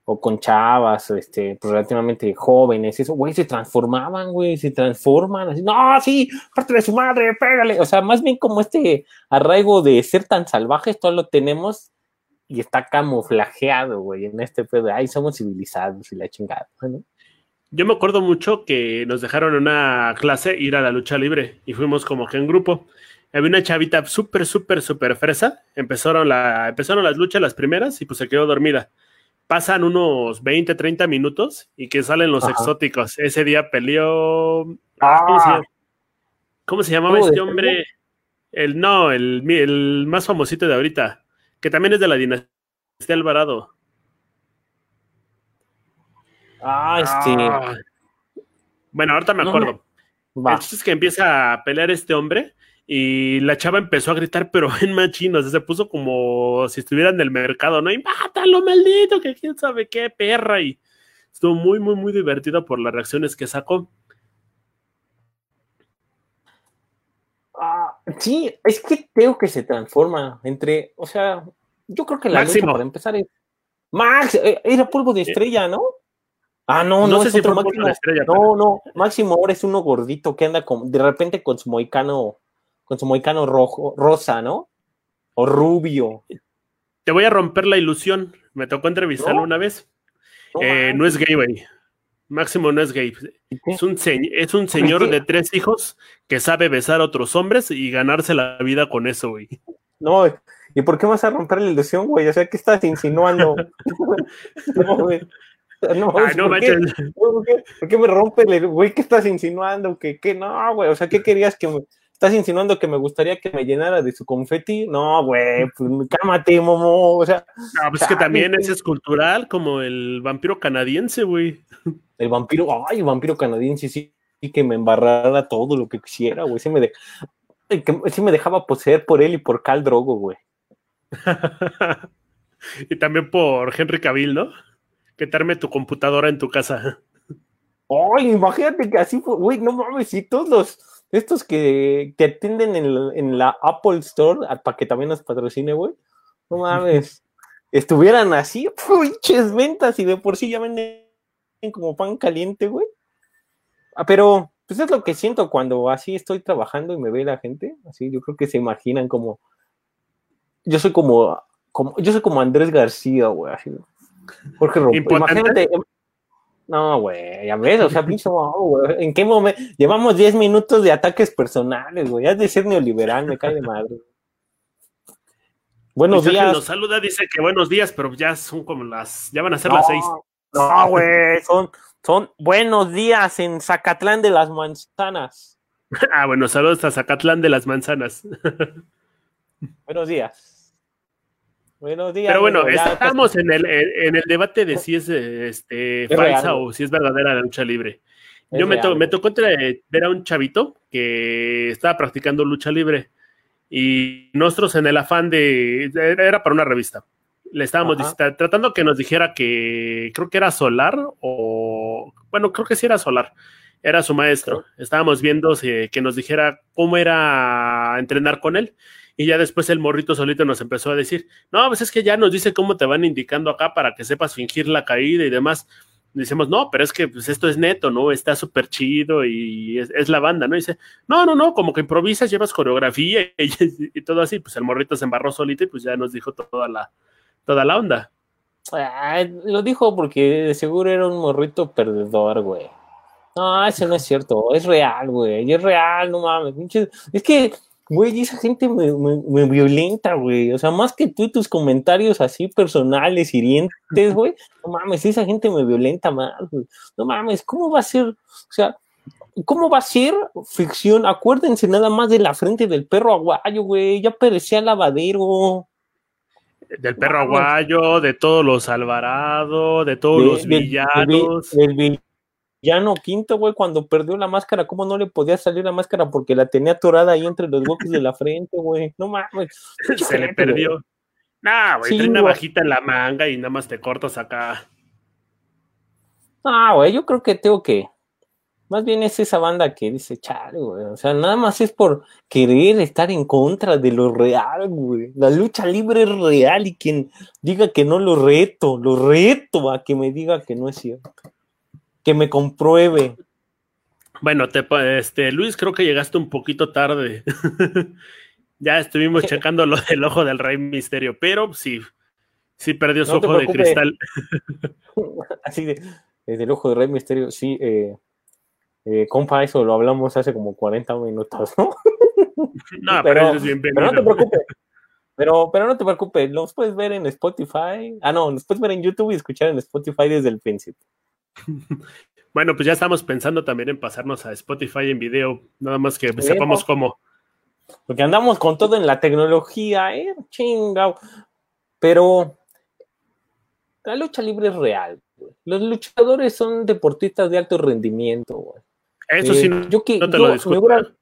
o con chavas, este, pues relativamente jóvenes, eso, güey, se transformaban, güey, se transforman, así, no, sí, parte de su madre, pégale, o sea, más bien como este arraigo de ser tan salvajes, todo lo tenemos y está camuflajeado, güey, en este pedo, ay, somos civilizados y la chingada, ¿no? Yo me acuerdo mucho que nos dejaron una clase ir a la lucha libre y fuimos como que en grupo. Había una chavita súper, súper, súper fresa. Empezaron, la, empezaron las luchas las primeras y pues se quedó dormida. Pasan unos 20, 30 minutos y que salen los exóticos. Ese día peleó. Ah. ¿Cómo, se, llamaba este hombre? El no, el, el más famosito de ahorita, que también es de la dinastía Alvarado. Ah, este. Ah. Bueno, ahorita me acuerdo. es que empieza a pelear este hombre y la chava empezó a gritar, pero en machino, se puso como si estuviera en el mercado, ¿no? Y mátalo, maldito, que quién sabe qué, perra. Y estuvo muy, muy, muy divertido por las reacciones que sacó. Ah, sí, es que tengo que se transforma entre, o sea, yo creo que la Máximo. para empezar es Max, eh, era polvo de estrella, ¿no? Ah, no, no, no sé si otro Máximo. Estrella, no, no, Máximo ahora es uno gordito que anda con, de repente con su moicano con su moicano rojo, rosa, ¿no? O rubio. Te voy a romper la ilusión. Me tocó entrevistarlo una vez. Eh, no, es gay, güey. Máximo no es gay. Es un, es un señor de tres hijos que sabe besar a otros hombres y ganarse la vida con eso, güey. No, ¿y por qué vas a romper la ilusión, güey? O sea, ¿qué estás insinuando? no, güey. No, Ay, no ¿por, qué? ¿por, qué? me rompe el güey? ¿Qué estás insinuando? ¿Qué, qué? No, güey. O sea, ¿qué querías que me, ¿Estás insinuando que me gustaría que me llenara de su confeti? No, güey, pues cálmate, momo. O sea, no, pues es que también ese es cultural, como el vampiro canadiense, güey. El vampiro, ay, el vampiro canadiense, sí, sí que me embarrara todo lo que quisiera, güey. Sí me, sí me dejaba poseer por él y por Cal Drogo, güey. y también por Henry Cavill, ¿no? Que tu computadora en tu casa. Ay, imagínate que así fue, güey, no mames, y todos los estos que, que atienden en, la Apple Store para que también nos patrocine, güey. No mames. Estuvieran así, pinches ventas y de por sí ya venden como pan caliente, güey. Ah, pero, pues es lo que siento cuando así estoy trabajando y me ve la gente. Así, yo creo que se imaginan como. Yo soy como. como yo soy como Andrés García, güey. Así, Jorge Imagínate, no, güey, ya ves, o sea, pinche, güey. ¿En qué momento? Llevamos 10 minutos de ataques personales, güey. Has de ser neoliberal, me cae de madre. Buenos días. Nos saluda, dice que buenos días, pero ya son como las, ya van a ser las seis. No, güey, son, son buenos días en Zacatlán de las Manzanas. ah, bueno, saludos a Zacatlán de las Manzanas. buenos días. Buenos días. Pero bueno, estamos en el, en el debate de si es este, falsa o si es verdadera la lucha libre. Yo me, me, tocó ver a un chavito que estaba practicando lucha libre y nosotros en el afán de... Era para una revista. Le estábamos tratando que nos dijera que creo que era Solar o... Bueno, creo que sí era Solar. Era su maestro. Estábamos viendo que nos dijera cómo era entrenar con él. Y ya después el morrito solito nos empezó a decir, no, pues es que ya nos dice cómo te van indicando acá para que sepas fingir la caída y demás. Decimos, no, pero es que pues esto es neto, ¿no? Está súper chido y es, la banda, ¿no? Y dice, no, no, no, como que improvisas, llevas coreografía y, todo así. Pues el morrito se embarró solito y pues ya nos dijo toda la, toda la onda. lo dijo porque seguro era un morrito perdedor, güey. No, eso no es cierto, es real, güey, es real, no mames. Es que, güey, esa gente me, me, violenta, güey. O sea, más que tú y tus comentarios así personales, hirientes, güey. No mames, esa gente me violenta más, güey. No mames, ¿cómo va a ser? O sea, ¿Cómo va a ser ficción? Acuérdense nada más de la frente del perro aguayo, güey. Ya parecía lavadero. Del perro aguayo, de todos los Alvarado, de todos los villanos. Del, villano quinto, güey, cuando perdió la máscara, ¿cómo no le podía salir la máscara? Porque la tenía atorada ahí entre los huecos de la frente, güey. No mames. Se le perdió. Nah, güey, tiene una bajita en la manga y nada más te cortas acá. Ah, güey, yo creo que tengo que más bien es esa banda que dice, chale, güey. O sea, nada más es por querer estar en contra de lo real, güey. La lucha libre es real y quien diga que no lo reto, lo reto a que me diga que no es cierto. Que me compruebe. Bueno, te, este, Luis, creo que llegaste un poquito tarde. ya estuvimos checando lo del ojo del Rey Misterio, pero sí, sí perdió su ojo de cristal. Así de, desde el ojo del Rey Misterio, sí, eh, eh, compa, eso lo hablamos hace como 40 minutos, ¿no? No, pero, pero no te preocupes. Pero, pero no te preocupes, los puedes ver en Spotify. Ah, no, los puedes ver en YouTube y escuchar en Spotify desde el principio. Bueno, pues ya estamos pensando también en pasarnos a Spotify en video, nada más que sepamos cómo. Porque andamos con todo en la tecnología, ¿eh? Chingao. Pero la lucha libre es real. Los luchadores son deportistas de alto rendimiento, güey. Eso sí, eh, yo que, no te lo me, hubiera,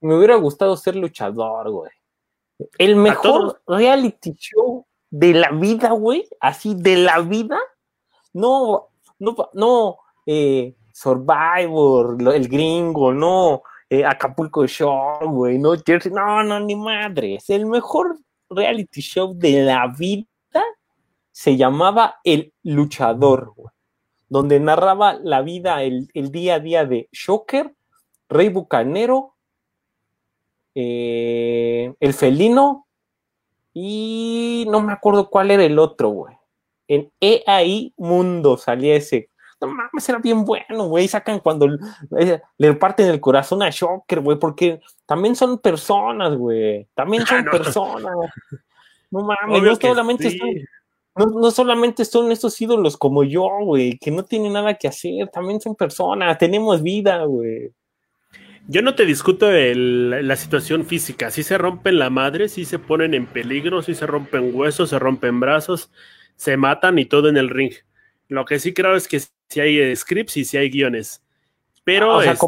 me hubiera gustado ser luchador, güey. El mejor reality show de la vida, güey, así de la vida, no, no, no, eh, Survivor, el gringo, no, eh, Acapulco Show, güey, no, Jersey, no, no, ni madre, es el mejor reality show de la vida se llamaba El Luchador, güey donde narraba la vida, el, día a día de Shocker, Rey Bucanero, eh, el felino y no me acuerdo cuál era el otro, güey. En EAI Mundo salía ese. No mames, era bien bueno, güey. Sacan cuando eh, le parten el corazón a Shocker, güey, porque también son personas, güey. También son personas. No mames, no solamente están no, solamente son estos ídolos como yo, güey, que no tienen nada que hacer, también son personas, tenemos vida, güey. Yo no te discuto la situación física, si se rompen la madre, si se ponen en peligro, si se rompen huesos, se rompen brazos, se matan y todo en el ring. Lo que sí creo es que si hay scripts y si hay guiones. Pero este,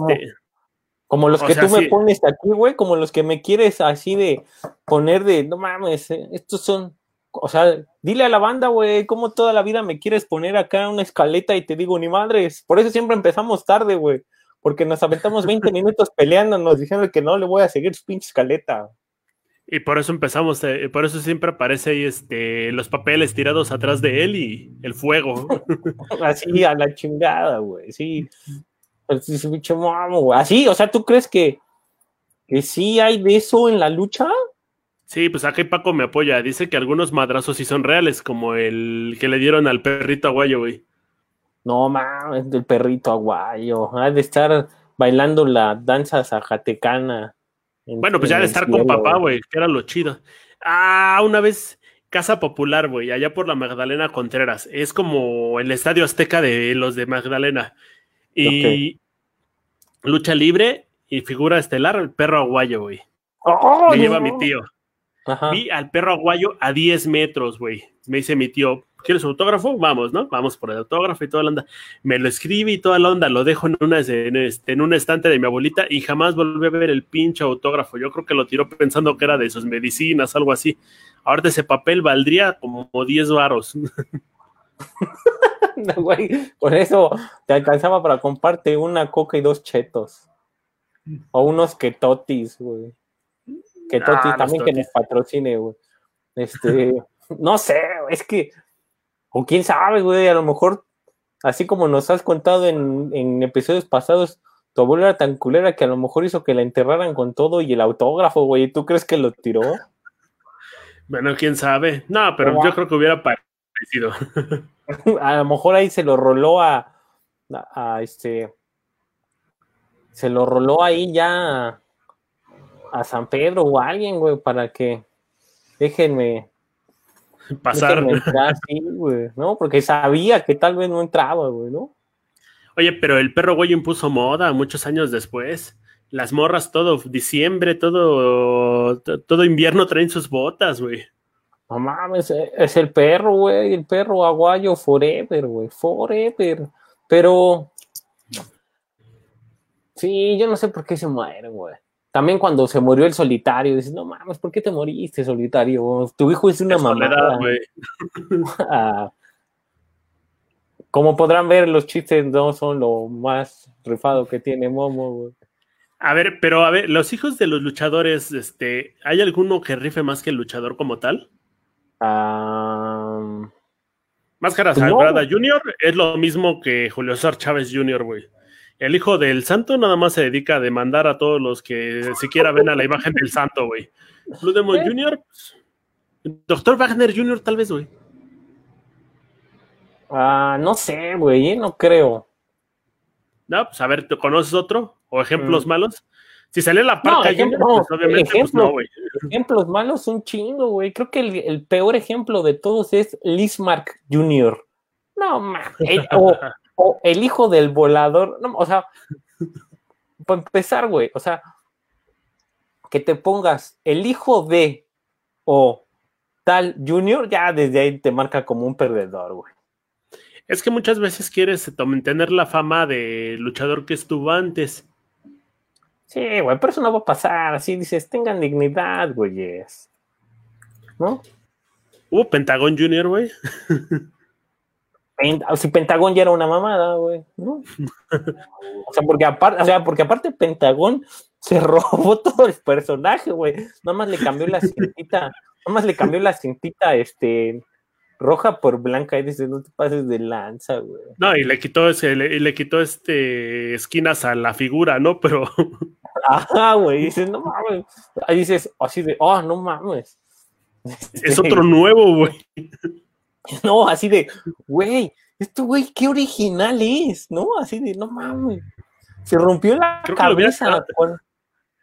como, los que tú me pones aquí, güey, como los que me quieres así de poner de, no mames, eh, estos son o sea, dile a la banda, güey, cómo toda la vida me quieres poner acá una escaleta y te digo, ni madres. Por eso siempre empezamos tarde, güey. Porque nos aventamos 20 minutos peleándonos, diciendo que no le voy a seguir su pinche escaleta. Y por eso empezamos, eh, por eso siempre aparece ahí este, los papeles tirados atrás de él y el fuego. Así, a la chingada, güey. Sí. Así, o sea, ¿tú crees que, que sí hay de eso en la lucha? Sí, pues aquí Paco me apoya. Dice que algunos madrazos sí son reales, como el que le dieron al perrito aguayo, güey. No mames, del perrito aguayo. Ha de estar bailando la danza zacatecana. Bueno, pues ya de estar con papá, güey, que era lo chido. Ah, una vez, Casa Popular, güey, allá por la Magdalena Contreras. Es como el estadio azteca de los de Magdalena. Y lucha libre y figura estelar, el perro aguayo, güey. me lleva mi tío. Vi al perro aguayo a 10 metros, güey. Me dice mi tío, ¿quieres autógrafo? Vamos, ¿no? Vamos por el autógrafo y toda la onda. Me lo escribe y toda la onda, lo dejo en, una, en, este, en un estante de mi abuelita y jamás volví a ver el pinche autógrafo. Yo creo que lo tiró pensando que era de sus medicinas, algo así. Ahorita ese papel valdría como 10 varos. no, güey, por eso te alcanzaba para comparte una coca y dos chetos. O unos ketotis, güey que ah, Toti también que nos patrocine, güey. Este, no sé, es que, o quién sabe, güey, a lo mejor, así como nos has contado en, episodios pasados, tu abuela era tan culera que a lo mejor hizo que la enterraran con todo y el autógrafo, güey. ¿Tú crees que lo tiró? Bueno, quién sabe. No, pero yo creo que hubiera parecido. A lo mejor ahí se lo roló a, a, a este. Se lo roló ahí ya a, San Pedro o a alguien, güey, para que déjenme, Pasar. déjenme entrar, sí, güey, ¿no? Porque sabía que tal vez no entraba, güey, ¿no? Oye, pero el perro güey impuso moda muchos años después. Las morras todo diciembre, todo, to- todo invierno traen sus botas, güey. No mames, eh, es el perro, güey, el perro aguayo forever, güey, forever. Pero sí, yo no sé por qué se muere, güey. También cuando se murió el solitario, dices, no mames, ¿por qué te moriste, solitario? Tu hijo es una soledad, mamada. güey. Ah, Como podrán ver, los chistes no son lo más rifado que tiene Momo, güey. A ver, pero a ver, los hijos de los luchadores, este, ¿hay alguno que rife más que el luchador como tal? Ah, Máscara Pues no. Sagrada Junior es lo mismo que Julio César Chávez Jr., güey. El hijo del santo nada más se dedica a demandar a todos los que siquiera ven a la imagen del santo, güey. Blue Demon ¿Eh? Jr., pues, Doctor Wagner Jr., tal vez, güey. ah, no sé, güey, eh, no creo. No, pues a ver, ¿te conoces otro? ¿O ejemplos Mm. malos? Si sale la parca ejemplo- Junior, pues no, obviamente, pues no, güey. Ejemplos malos un chingo, güey. Creo que el, el peor ejemplo de todos es Lismark Jr. No. El- O, o el hijo del volador. No, o sea, para empezar, güey. O sea, que te pongas el hijo de o tal Junior, ya desde ahí te marca como un perdedor, güey. Es que muchas veces quieres tom- tener la fama de luchador que estuvo antes. Sí, güey, pero eso no va a pasar. Así dices, tengan dignidad, güeyes. ¿No? Hubo Pentagón Jr., güey. Pen- si Pentagón ya era una mamada, güey, ¿no? O sea, porque aparte, o sea, porque aparte Pentagón se robó todo el personaje, güey. Nada más le cambió la cintita, nada más le cambió la cintita, este, roja por blanca y dice, no te pases de lanza, güey. No, y le quitó ese, le, y le quitó este esquinas a la figura, ¿no? Pero Ajá, güey, dices, no mames. Ahí dices, así de, oh, no mames. es otro nuevo, güey. No, así de, güey, este güey, qué original es, ¿no? Así de, no mames. Se rompió la Creo que lo hubiera cabeza.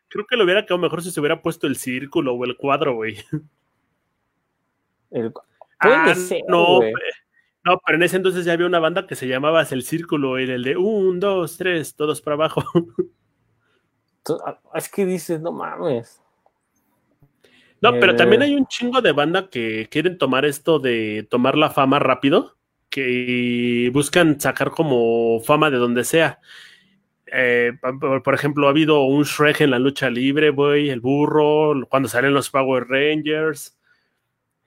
Creo que le hubiera quedado mejor si se hubiera puesto el círculo o el cuadro, güey. el- Ah, ser, no, güey. no, pero en ese entonces ya había una banda que se llamaba El Círculo, y el de un, dos, tres, todos para abajo. Ah, Es que dices, no mames. No, pero Eh. también hay un chingo de banda que quieren tomar esto de tomar la fama rápido, que buscan sacar como fama de donde sea. Eh, por, por ejemplo, ha habido un Shrek en la lucha libre, güey, el burro, cuando salen los Power Rangers.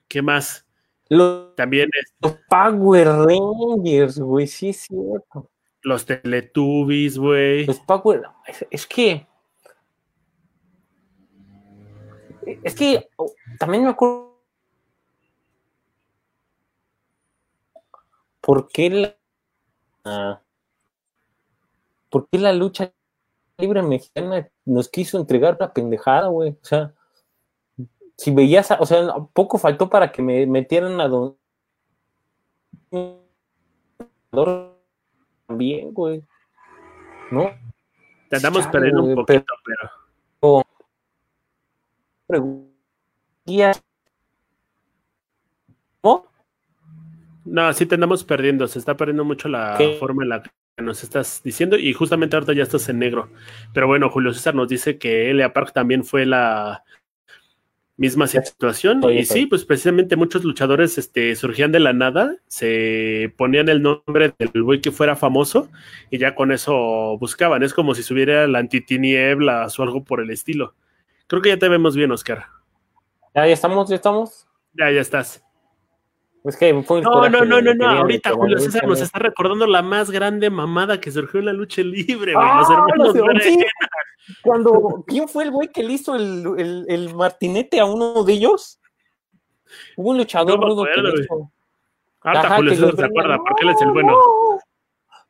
¿Qué más? Los, También es- los Power Rangers, güey, sí es cierto. los Teletubbies, güey. Los Power. Es, es que. Es que oh, también me acuerdo. ¿Por qué la. ah, ¿Por qué la lucha libre mexicana nos quiso entregar la pendejada, güey? O sea, si veías, o sea, poco faltó para que me metieran a don también, güey. ¿No? Te andamos perdiendo un poquito, pero. Preguntas. ¿Cómo? No, sí te andamos perdiendo. Se está perdiendo mucho la ¿Qué? forma en la que nos estás diciendo. Y justamente ahorita ya estás en negro. Pero bueno, Julio César nos dice que Elia Park también fue la misma situación. Estoy, y estoy. sí, pues precisamente muchos luchadores este, surgían de la nada, se ponían el nombre del güey que fuera famoso y ya con eso buscaban. Es como si subiera la antitinieblas o algo por el estilo. Creo que ya te vemos bien, Oscar. Ya, ya estamos, ya estamos. Ya, ya estás. Es que fue No, no, no, no, no. Ahorita Julio César nos ¿no? está recordando la más grande mamada que surgió en la lucha libre, güey. ¡Ah, Los hermanos sí! Cuando, ¿quién fue el güey que le hizo el, el, el martinete a uno de ellos? Hubo un luchador No rudo que le hizo. Ajá, Julio César se acuerda, no, porque él es el bueno.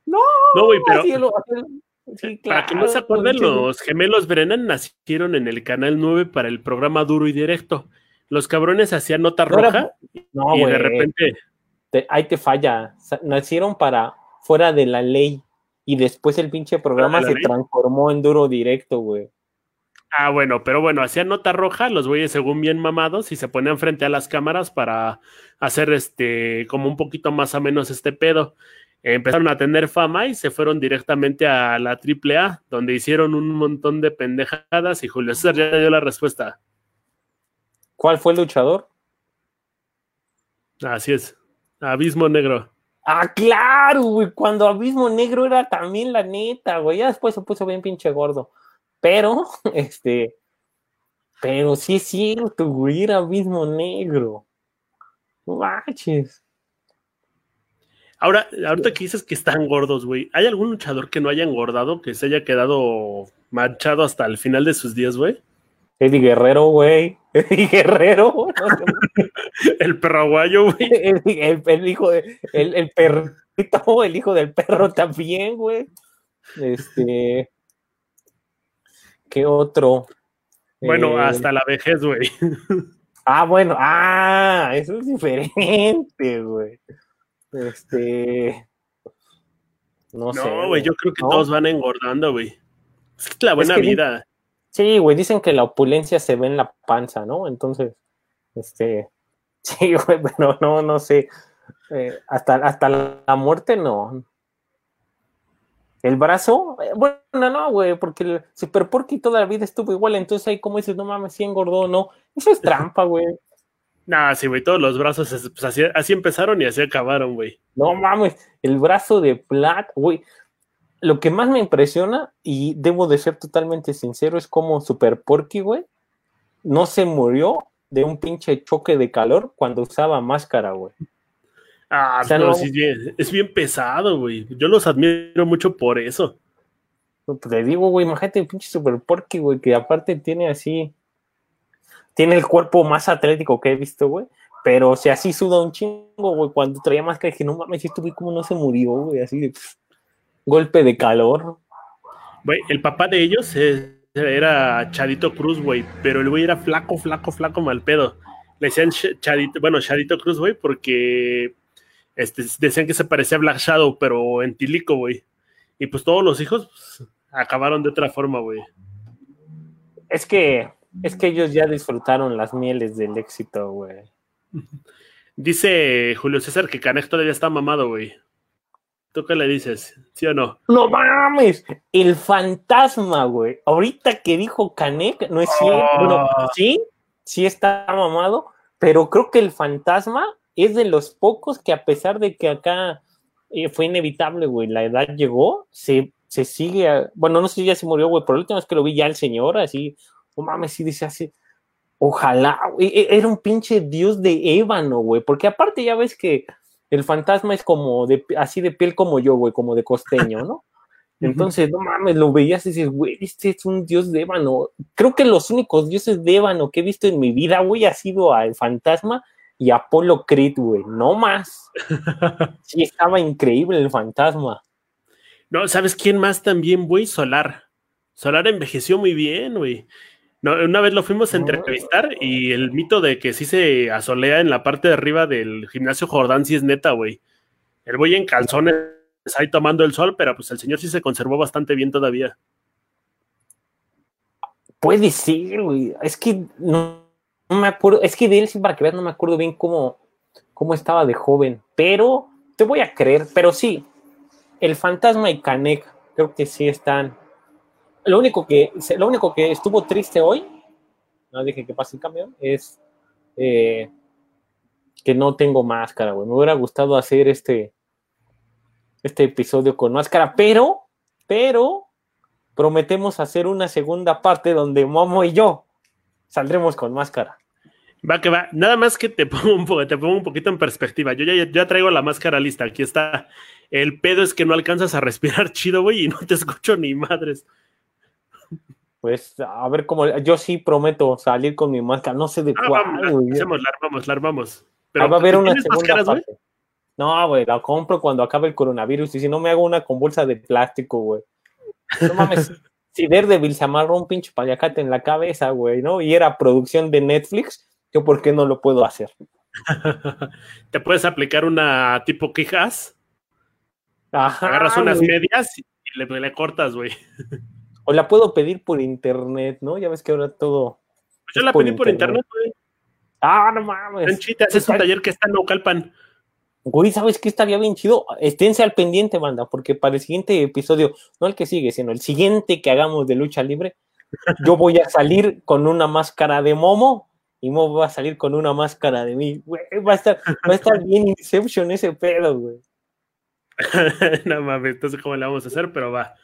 No, No, güey, pero así lo- así- sí, para que no se acuerden, los gemelos Brennan nacieron en el canal 9 para el programa Duro y Directo. los cabrones hacían nota roja no, y de repente. ahí te falla. Nacieron para fuera de la ley y después el pinche programa se transformó en duro directo, güey. Ah, bueno, pero bueno, hacían nota roja, los güeyes según bien mamados y se ponían frente a las cámaras para hacer este, como un poquito más o menos este pedo. Empezaron a tener fama y se fueron directamente a la AAA, donde hicieron un montón de pendejadas y Julio César ya dio la respuesta. ¿Cuál fue el luchador? Así es, Abismo Negro. Ah, claro, güey, cuando Abismo Negro era también la neta, güey, ya después se puso bien pinche gordo. Pero, este, pero sí es cierto, güey, era mismo negro. Baches. Ahora, ahorita que dices que están gordos, güey, ¿hay algún luchador que no haya engordado, que se haya quedado manchado hasta el final de sus días, güey? Eddie Guerrero, güey. Eddie Guerrero. el perro güey. El, hijo de, el, el perrito, el hijo del perro también, güey. Este. ¿Qué otro? Bueno, eh, hasta la vejez, güey. Ah, bueno, ah, eso es diferente, güey. Este. No, sé. No, güey, yo creo que todos van engordando, güey. Es la buena vida. Sí, güey, dicen que la opulencia se ve en la panza, ¿no? Entonces, este. Sí, güey, pero no, no sé. Eh, hasta, hasta la muerte no. El brazo, eh, bueno, no, güey, porque el Super Porky toda la vida estuvo igual, entonces ahí como dices, no mames, si engordó, no. Eso es trampa, güey. Nah, sí, güey, todos los brazos pues, así, empezaron y así acabaron, güey. No mames, el brazo de plata, güey. Lo que más me impresiona, y debo de ser totalmente sincero, es como Super Porky, güey, no se murió de un pinche choque de calor cuando usaba máscara, güey. Ah, pero sí, es bien pesado, güey. Yo los admiro mucho por eso. Pues te digo, güey, imagínate el pinche Super Porky, güey, que aparte tiene así. Tiene el cuerpo más atlético que he visto, güey. Pero si así suda un chingo, güey. Cuando traía máscara dije, no mames, esto, güey, cómo no se murió, güey. Así de golpe de calor. Güey, el papá de ellos era Chadito Cruz, güey. Pero el güey era flaco, flaco, flaco, mal pedo. Le decían Chadito, bueno, Chadito Cruz, güey, porque este, decían que se parecía a Black Shadow, pero en Tilico, güey. Y pues todos los hijos pues, acabaron de otra forma, güey. Es que, es que ellos ya disfrutaron las mieles del éxito, güey. Dice Julio César que Canek todavía está mamado, güey. ¿Tú qué le dices? ¿Sí o no? No mames, el fantasma, güey. Ahorita que dijo Canek, no es cierto. Bueno, ah. sí, sí está mamado, pero creo que el fantasma es de los pocos que a pesar de que acá eh, fue inevitable, güey, la edad llegó, se, se sigue, bueno, no sé si ya se murió, güey, pero la última vez que lo vi ya el señor, así, oh mames, sí dice así, ojalá, e, era un pinche dios de ébano, güey, porque aparte ya ves que el fantasma es como de, así de piel como yo, güey, como de costeño, ¿no? Entonces, no mames, lo veías y dices, güey, este es un dios de ébano. Creo que los únicos dioses de ébano que he visto en mi vida, güey, ha sido al fantasma y Apolo Creed, güey, no más. Sí, estaba increíble el fantasma. No, ¿sabes quién más también, güey? Solar. Solar envejeció muy bien, güey. Una vez lo fuimos a entrevistar y el mito de que sí se asolea en la parte de arriba del gimnasio Jordán sí es neta, güey. El güey en calzones ahí tomando el sol, pero pues el señor sí se conservó bastante bien todavía. Puede ser, güey. Es que no, no me acuerdo, es que de él, sí, para que veas, no me acuerdo bien cómo, cómo estaba de joven, pero te voy a creer, pero sí, el fantasma y Canek, creo que sí están. Lo único que, lo único que estuvo triste hoy, no dije que pase el cambio, es eh, que no tengo máscara, güey. Me hubiera gustado hacer este, este episodio con máscara, pero, pero, prometemos hacer una segunda parte donde Momo y yo saldremos con máscara. Va que va. Nada más que te pongo un, poco, te pongo un poquito en perspectiva. Yo ya, ya traigo la máscara lista. Aquí está. El pedo es que no alcanzas a respirar chido, güey, y no te escucho ni madres. Pues a ver cómo. Yo sí prometo salir con mi máscara. No sé de ah, cuál. Vamos, la armamos, la armamos. Pero, va a haber una segunda parte. No, güey, la compro cuando acabe el coronavirus. Y si no me hago una con bolsa de plástico, güey. No mames. si Daredevil se amarró un pinche paliacate en la cabeza, güey, ¿no? Y era producción de Netflix ¿Yo por qué no lo puedo hacer? ¿Te puedes aplicar una tipo quijas? Agarras unas medias y le, cortas, güey. O la puedo pedir por internet, ¿no? Ya ves que ahora todo. Pues yo la pedí por internet, güey. Ah, no mames. es un taller que está en Ocalpan. Güey, ¿sabes qué estaría bien chido? Esténse al pendiente, banda, porque para el siguiente episodio, no el que sigue, sino el siguiente que hagamos de lucha libre, yo voy a salir con una máscara de Momo y Momo va a salir con una máscara de mí. Güey, va a estar, va a estar bien Inception ese pedo, güey. no mames, entonces cómo le vamos a hacer, pero va.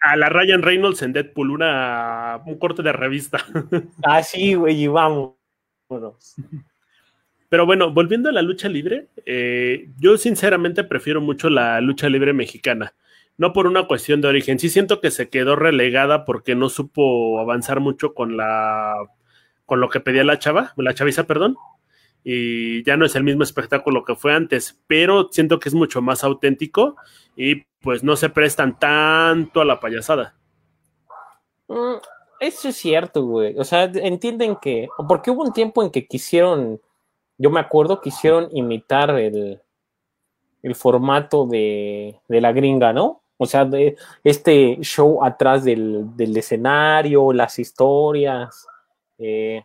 A, la Ryan Reynolds en Deadpool, una, un corte de revista. ah, sí, güey, y vamos. Pero bueno, volviendo a la lucha libre, eh, yo sinceramente prefiero mucho la lucha libre mexicana. No por una cuestión de origen. Sí siento que se quedó relegada porque no supo avanzar mucho con la con lo que pedía la chava, la chaviza, perdón. Y ya no es el mismo espectáculo que fue antes, pero siento que es mucho más auténtico y pues no se prestan tanto a la payasada. Mm, eso es cierto, güey. O sea, entienden que, porque hubo un tiempo en que quisieron yo me acuerdo que hicieron imitar el, formato de, la gringa, ¿no? O sea, de este show atrás del, escenario, las historias, eh,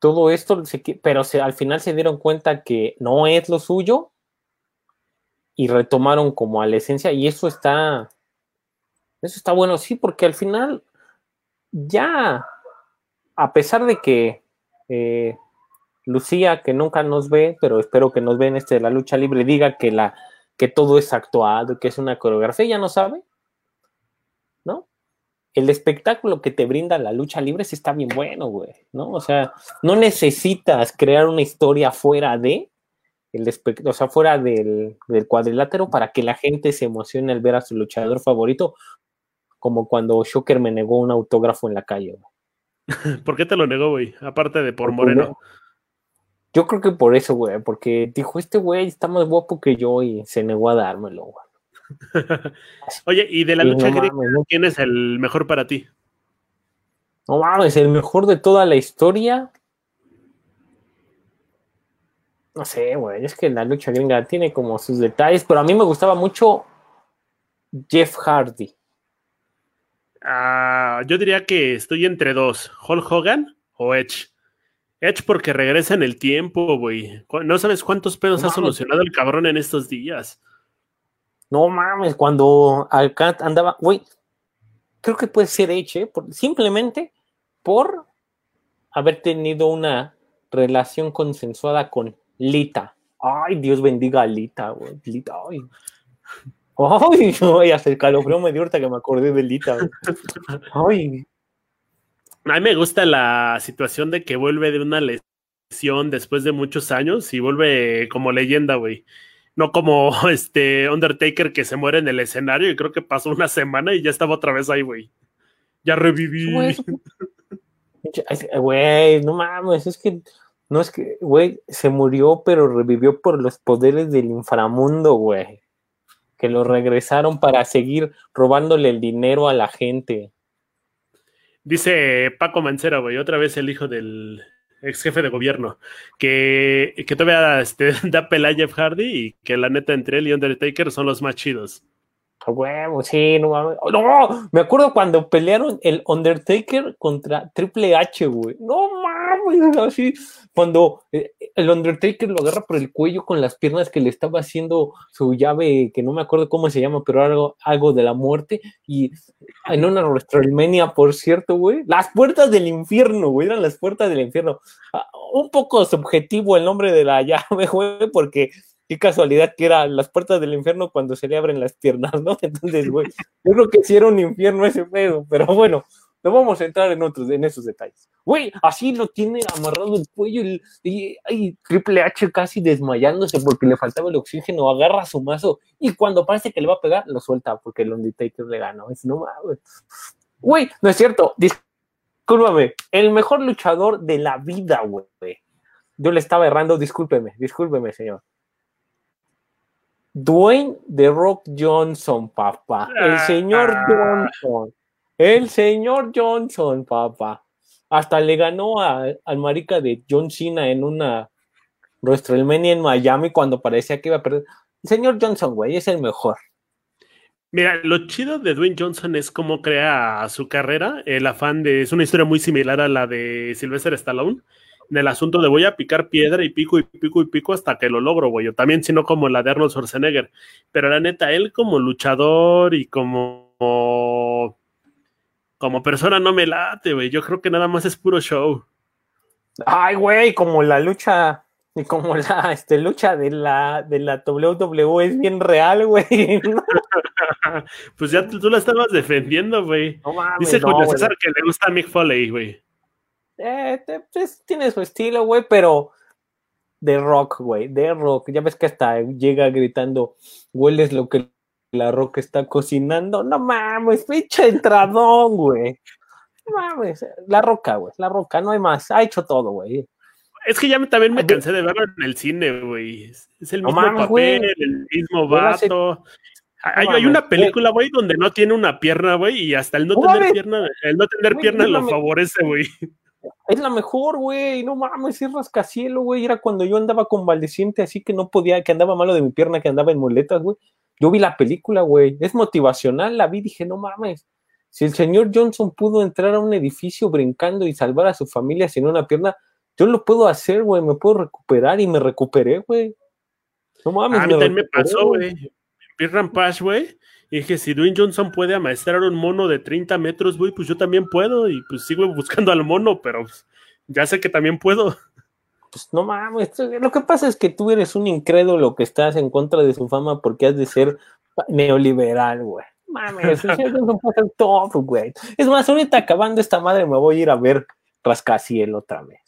todo esto, pero al final se dieron cuenta que no es lo suyo y retomaron como a la esencia y eso está, eso está bueno, sí, porque al final ya, a pesar de que eh, Lucía, que nunca nos ve, pero espero que nos ve en este de la lucha libre, diga que, la, que todo es actuado, que es una coreografía, ella no sabe. El espectáculo que te brinda la lucha libre sí está bien bueno, güey, ¿no? O sea, no necesitas crear una historia fuera de, el o sea, fuera del, del cuadrilátero para que la gente se emocione al ver a su luchador favorito, como cuando Shocker me negó un autógrafo en la calle. ¿Por qué te lo negó, güey? Aparte de por Moreno. Yo creo que por eso, güey, porque dijo, este güey está más guapo que yo y se negó a dármelo, güey. Oye, y de la lucha ¿quién es el mejor para ti? No mames, el mejor de toda la historia. No sé, güey, es que la lucha gringa tiene como sus detalles, pero a mí me gustaba mucho Jeff Hardy. Ah, yo diría que estoy entre dos, Hulk Hogan o Edge. Edge porque regresa en el tiempo, güey. No sabes cuántos pedos ha solucionado el cabrón en estos días. No mames, cuando Alcat andaba, güey, creo que puede ser Edge, ¿eh? simplemente por haber tenido una relación consensuada con Lita. Ay, Dios bendiga a Lita, güey. Lita, ay. Ay, ay, hasta el calofrío me dio ahorita que me acordé de Lita. Ay, a mí me gusta la situación de que vuelve de una lesión después de muchos años y vuelve como leyenda, güey. No como este Undertaker que se muere en el escenario y creo que pasó una semana y ya estaba otra vez ahí, güey. Ya reviví. Güey, no mames, es que no es que, güey, se murió, pero revivió por los poderes del inframundo, güey. Que lo regresaron para seguir robándole el dinero a la gente. Dice Paco Mancera, güey, otra vez el hijo del ex jefe de gobierno, que, que todavía este, da pelea Jeff Hardy y que la neta entre él y Undertaker son los más chidos. Huevo, sí, no mames. No, me acuerdo cuando pelearon el Undertaker contra Triple H, güey. No mames, así cuando eh, el Undertaker lo agarra por el cuello con las piernas que le estaba haciendo su llave, que no me acuerdo cómo se llama, pero algo, algo de la muerte, y en una WrestleMania, por cierto, güey, las puertas del infierno, güey, eran las puertas del infierno. Ah, un poco subjetivo el nombre de la llave, güey, porque qué casualidad que eran las puertas del infierno cuando se le abren las piernas, ¿no? Entonces, güey, yo creo que sí era un infierno ese pedo, pero bueno, no vamos a entrar en otros, en esos detalles. Güey, así lo tiene amarrado el cuello y, Triple H casi desmayándose porque le faltaba el oxígeno, agarra su mazo y cuando parece que le va a pegar, lo suelta porque el Undertaker le ganó. Es, no mames. Güey, no es cierto. Discúlpame, el mejor luchador de la vida, güey. Yo le estaba errando, discúlpeme, discúlpeme, señor. Dwayne The Rock Johnson, papá. El señor ah. Johnson. El señor Johnson, papá. hasta le ganó al marica de John Cena en una WrestleMania en Miami cuando parecía que iba a perder. El señor Johnson, güey, es el mejor. Mira, lo chido de Dwayne Johnson es cómo crea su carrera. El afán de. Es una historia muy similar a la de Sylvester Stallone. En el asunto de voy a picar piedra y pico y pico y pico hasta que lo logro, güey. Yo también, sino como la de Arnold Schwarzenegger. Pero la neta, él como luchador y como. Como persona no me late, güey. Yo creo que nada más es puro show. Ay, güey, como la lucha y como la este, lucha de la, de la WWE es bien real, güey. pues ya tú, la estabas defendiendo, güey. Dice Julio César que le gusta a Mick Foley, güey. Eh, pues, tiene su estilo, güey, pero de rock, güey, de rock. Ya ves que hasta llega gritando, hueles lo que la rock está cocinando. No mames, pinche entradón, güey. No mames, la roca, güey, la roca, no hay más. Ha hecho todo, güey. Es que ya también me cansé de verlo en el cine, güey. Es el mismo papel, el mismo vato. Hay, una película, güey, donde no tiene una pierna, güey, y hasta el no tener pierna, el no tener pierna lo favorece, güey. Es la mejor, güey, no mames, es rascacielo, güey. Era cuando yo andaba convaleciente, así que no podía, que andaba malo de mi pierna, que andaba en muletas, güey. Yo vi la película, güey. Es motivacional, la vi, dije, no mames. Si el señor Johnson pudo entrar a un edificio brincando y salvar a su familia sin una pierna, yo lo puedo hacer, güey, me puedo recuperar y me recuperé, güey. No mames, a mí también me pasó, güey. Rampage, güey. Y dije, si Dwayne Johnson puede amaestrar un mono de 30 metros, güey, pues yo también puedo. Y pues sigo buscando al mono, pero pues, ya sé que también puedo. Pues no mames, lo que pasa es que tú eres un incrédulo que estás en contra de su fama porque has de ser neoliberal, güey. Mames, es top, güey. Es más, ahorita acabando esta madre me voy a ir a ver Rascaciel otra vez.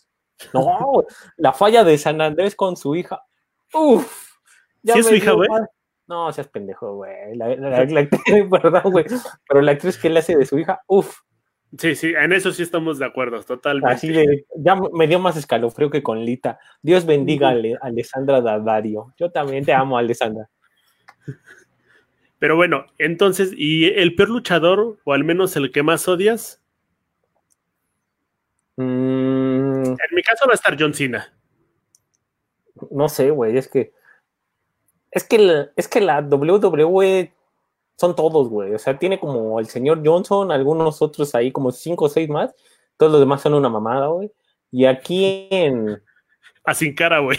No, la falla de San Andrés con su hija. Uf. ¿Sí es su hija, güey? No, seas pendejo, güey. La, actriz, perdón, güey. Pero la actriz que le hace de su hija, uf. Sí, sí, en eso sí estamos de acuerdo, totalmente. Así de, ya me dio más escalofrío que con Lita. Dios bendiga a Alessandra Dadario. Yo también te amo, Alessandra. Pero bueno, entonces, ¿y el peor luchador, o al menos el que más odias? Mm. En mi caso va a estar John Cena. No sé, güey, es que. Es que, la, es que la WWE son todos, güey. O sea, tiene como el señor Johnson, algunos otros ahí, como cinco o seis más. Todos los demás son una mamada, güey. Y aquí en. A sin cara, güey.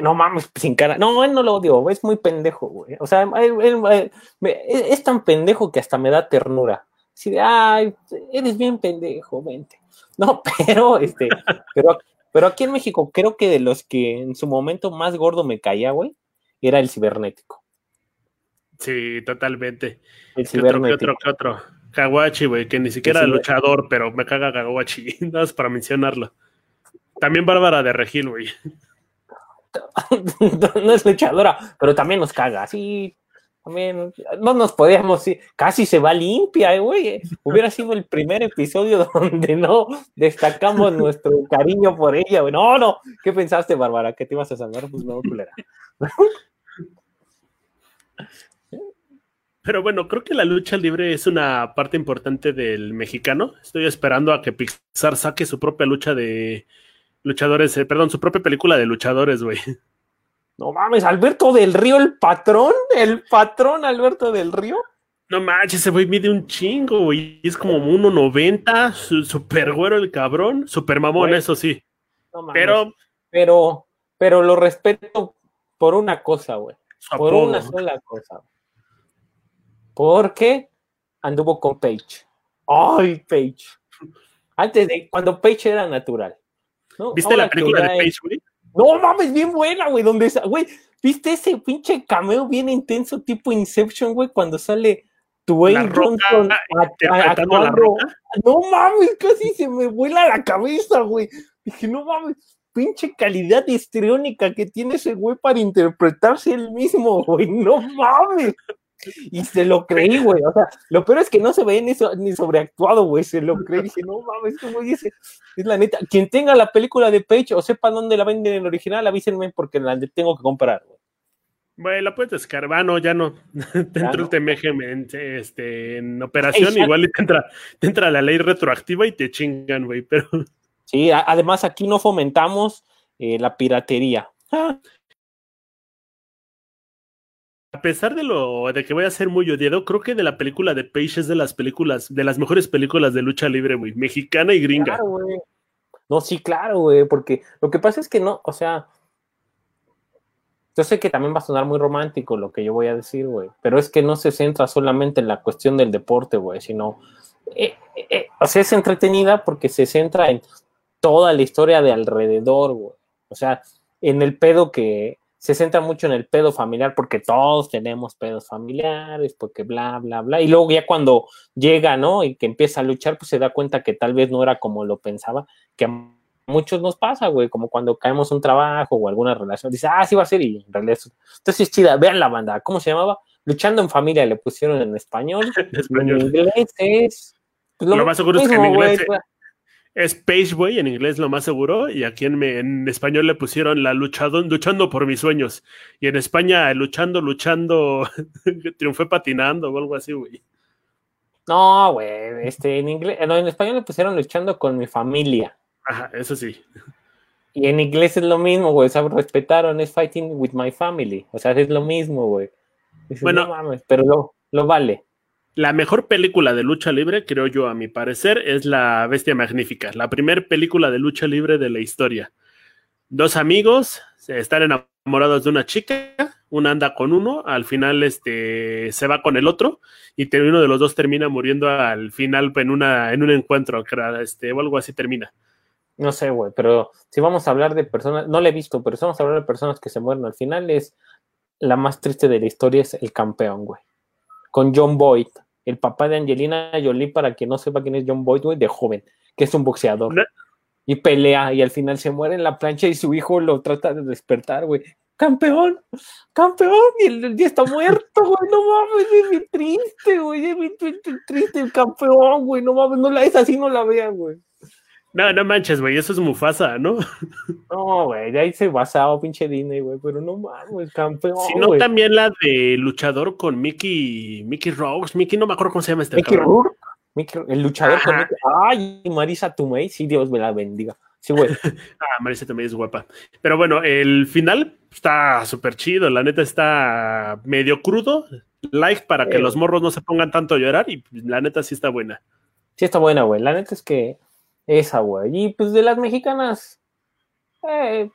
no mames, sin cara. No, él no lo odio, es muy pendejo, güey. O sea, es tan pendejo que hasta me da ternura. Así de, ay, eres bien pendejo, vente. No, pero, este, pero, pero aquí en México creo que de los que en su momento más gordo me caía, güey, era el cibernético. Sí, totalmente. El cibernético. ¿Qué otro, qué otro, Kawachi, güey, que ni siquiera es luchador, pero me caga Kawachi, nada más para mencionarlo. También Bárbara de Regil, güey. no es luchadora, pero también nos caga, sí, también, no nos podíamos ir, casi se va limpia, güey. Hubiera sido el primer episodio donde no destacamos nuestro cariño por ella, güey. No, no, ¿qué pensaste, Bárbara? ¿Que te ibas a salvar? Pues no, culera. Pero bueno, creo que la lucha libre es una parte importante del mexicano. Estoy esperando a que Pixar saque su propia lucha de luchadores, eh, perdón, su propia película de luchadores, güey. No mames, Alberto del Río, el patrón, el patrón Alberto del Río. No manches, ese güey mide un chingo, güey. Es como 1.90, super güero el cabrón, super mamón, eso sí. No mames, pero, pero, pero lo respeto por una cosa, güey. Por una sola cosa. Porque anduvo con Page. Ay, Page. Antes de cuando Page era natural. ¿Viste la película de Page, güey? No mames, bien buena, güey. Donde, güey, ¿viste ese pinche cameo bien intenso tipo Inception, güey? Cuando sale Dwayne Johnson No mames, casi se me vuela la cabeza, güey. Dije, no mames, pinche calidad histriónica que tiene ese güey para interpretarse él mismo, güey. No mames. Y se lo creí, güey. O sea, lo peor es que no se ve ni, ni sobreactuado, güey. Se lo creí. Dije, no mames, como dice. Es la neta. Quien tenga la película de Page o sepa dónde la venden en el original, avísenme porque la tengo que comprar, güey. Bueno, la puedes descargar, no, ya no. te entra el en, este, en operación, igual te entra, te entra la ley retroactiva y te chingan, güey, pero... Sí, además aquí no fomentamos eh, la piratería. A pesar de lo de que voy a ser muy odiado, creo que de la película de Page es de las películas, de las mejores películas de lucha libre, güey, mexicana y gringa. Claro, güey. No, sí, claro, güey, porque lo que pasa es que no, o sea, yo sé que también va a sonar muy romántico lo que yo voy a decir, güey, pero es que no se centra solamente en la cuestión del deporte, güey, sino, eh, eh, o sea, es entretenida porque se centra en toda la historia de alrededor, güey. O sea, en el pedo que se centra mucho en el pedo familiar porque todos tenemos pedos familiares, porque bla, bla, bla. Y luego ya cuando llega, ¿no? Y que empieza a luchar, pues se da cuenta que tal vez no era como lo pensaba, que a muchos nos pasa, güey, como cuando caemos un trabajo o alguna relación, dice, ah, sí va a ser, y en realidad Entonces es chida, vean la banda, ¿cómo se llamaba? Luchando en familia, le pusieron en español. en inglés es... Lo, más seguro es que en inglés... Es Pageway en inglés lo más seguro, y aquí en, en español le pusieron la luchado, luchando por mis sueños. Y en España, luchando, luchando, triunfé patinando o algo así, güey. No, güey, este, en inglés, no, en español le pusieron luchando con mi familia. Ajá, eso sí. Y en inglés es lo mismo, güey, o sea, respetaron, es fighting with my family, o sea, es lo mismo, güey. Bueno, pero lo, lo vale. La mejor película de lucha libre, creo yo, a mi parecer, es La Bestia Magnífica, la primera película de lucha libre de la historia. Dos amigos están enamorados de una chica, una anda con uno, al final este, se va con el otro y uno de los dos termina muriendo al final en, una, en un encuentro, este, o algo así termina. No sé, güey, pero si vamos a hablar de personas, no le he visto, pero si vamos a hablar de personas que se mueren al final, es la más triste de la historia, es el campeón, güey con John Boyd, el papá de Angelina Jolie, para que no sepa quién es John Boyd, güey, de joven, que es un boxeador. Y pelea y al final se muere en la plancha y su hijo lo trata de despertar, güey. Campeón, campeón, y el, día está muerto, güey, no mames, es bien triste, güey, es bien triste el campeón, güey, no mames, no la es así, no la vean, güey. No, no manches, güey, eso es Mufasa, ¿no? No, güey, de ahí se basaba pinche Disney, güey, pero no mames, campeón. Si no, también la de luchador con Mickey, Mickey Rose, Mickey, no me acuerdo cómo se llama este Mickey Rourke, el luchador con Mickey. Ay, Marisa Tumey, sí, Dios me la bendiga. Sí, güey. ah, Marisa Tumey es guapa. Pero bueno, el final está súper chido, la neta está medio crudo, like para que los morros no se pongan tanto a llorar y la neta sí está buena. Sí está buena, güey, la neta es que esa, güey. Y pues de las mexicanas, eh,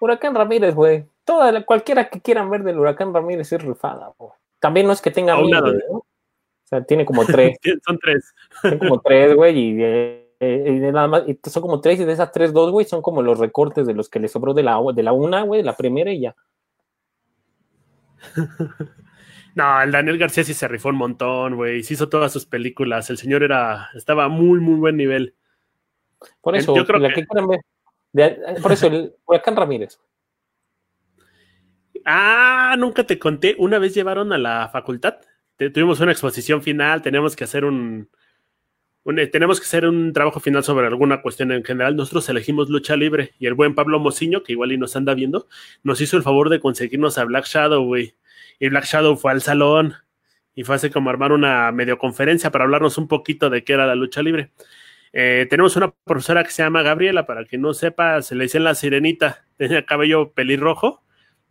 Huracán Ramírez, güey. Toda, cualquiera que quieran ver del Huracán Ramírez es rifada, güey. También no es que tenga ¿no? O sea, tiene como tres. son tres. Tiene como tres, güey, y, eh, eh, nada más, y son como tres, y de esas tres, dos, güey, son como los recortes de los que le sobró de la, de la una, güey, de la primera y ya. No, el Daniel García sí se rifó un montón, güey. Se hizo todas sus películas. El señor era, estaba a muy, muy buen nivel. Por eso, yo creo que... por eso, el Huracán Ramírez. Ah, nunca te conté. Una vez llevaron a la facultad. Tuvimos una exposición final. Tenemos que hacer un, un, tenemos que hacer un trabajo final sobre alguna cuestión en general. Nosotros elegimos lucha libre y el buen Pablo Mociño, que igual y nos anda viendo, nos hizo el favor de conseguirnos a Black Shadow, güey y Black Shadow fue al salón y fue así como armar una medio conferencia para hablarnos un poquito de qué era la lucha libre. Eh, tenemos una profesora que se llama Gabriela, para que no sepa, se le dice la sirenita, tenía cabello pelirrojo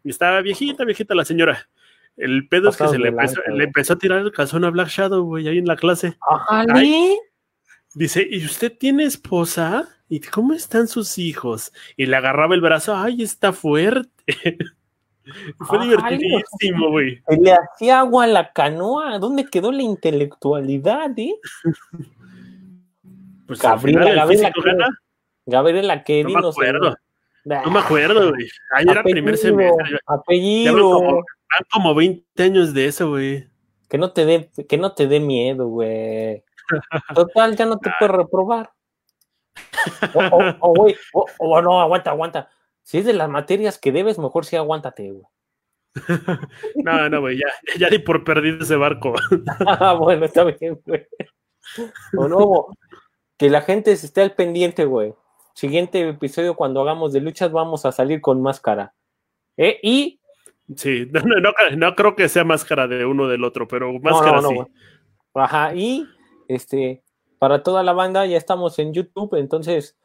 y estaba viejita, viejita la señora. El pedo es que se le empezó, a tirar el calzón a Black Shadow, güey, ahí en la clase. dice, ¿y usted tiene esposa? ¿Y cómo están sus hijos? Y le agarraba el brazo, ay, está fuerte. Fue divertidísimo, güey. Le hacía agua a la canoa. ¿Dónde quedó la intelectualidad, eh? Pues Gabriela, Gabriela, que, Gabriela que no me acuerdo. No me acuerdo, güey. Ahí era primer semestre. Apellido. Como, como 20 años de eso, güey. Que no te dé, que no te dé miedo, güey. Total, ya no te puedes reprobar. O, güey, o, no, aguanta, aguanta si es de las materias que debes, mejor sí aguántate, güey. no, no, güey, ya, ya di por perdido ese barco. ah, bueno, está bien, güey. O no, que la gente esté al pendiente, güey. Siguiente episodio, cuando hagamos de luchas, vamos a salir con máscara. ¿Eh? Y Sí, no, creo que sea máscara de uno del otro, pero máscara sí. Ajá, y este, para toda la banda ya estamos en YouTube, entonces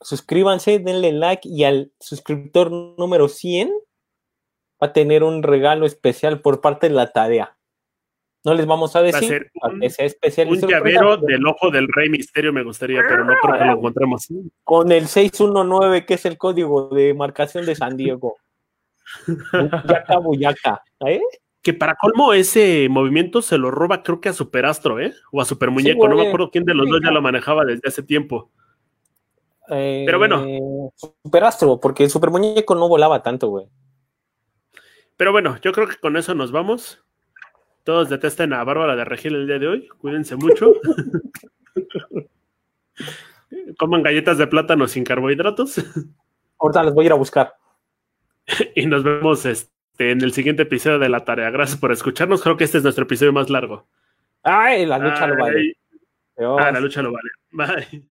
suscríbanse, denle like y al suscriptor número 100 va a tener un regalo especial por parte de la tarea. No les vamos a decir un, especial. Un llavero del ojo del rey misterio me gustaría, pero no creo que lo encontremos. Con el 619, que es el código de marcación de San Diego. Buyaca, buyaca. ¿eh? Que para colmo ese movimiento se lo roba creo que a Superastro, ¿eh? O a Super Muñeco, no me acuerdo quién de los dos ya lo manejaba desde hace tiempo. Pero bueno. Eh, Superastro, porque el Super Muñeco no volaba tanto, güey. Pero bueno, yo creo que con eso nos vamos. Todos detesten a Bárbara de Regil el día de hoy. Cuídense mucho. Coman galletas de plátano sin carbohidratos. Ahorita les voy a ir a buscar. y nos vemos este, en el siguiente episodio de La Tarea. Gracias por escucharnos. Creo que este es nuestro episodio más largo. Ay, la lucha lo vale. Ah, la lucha lo vale. Bye.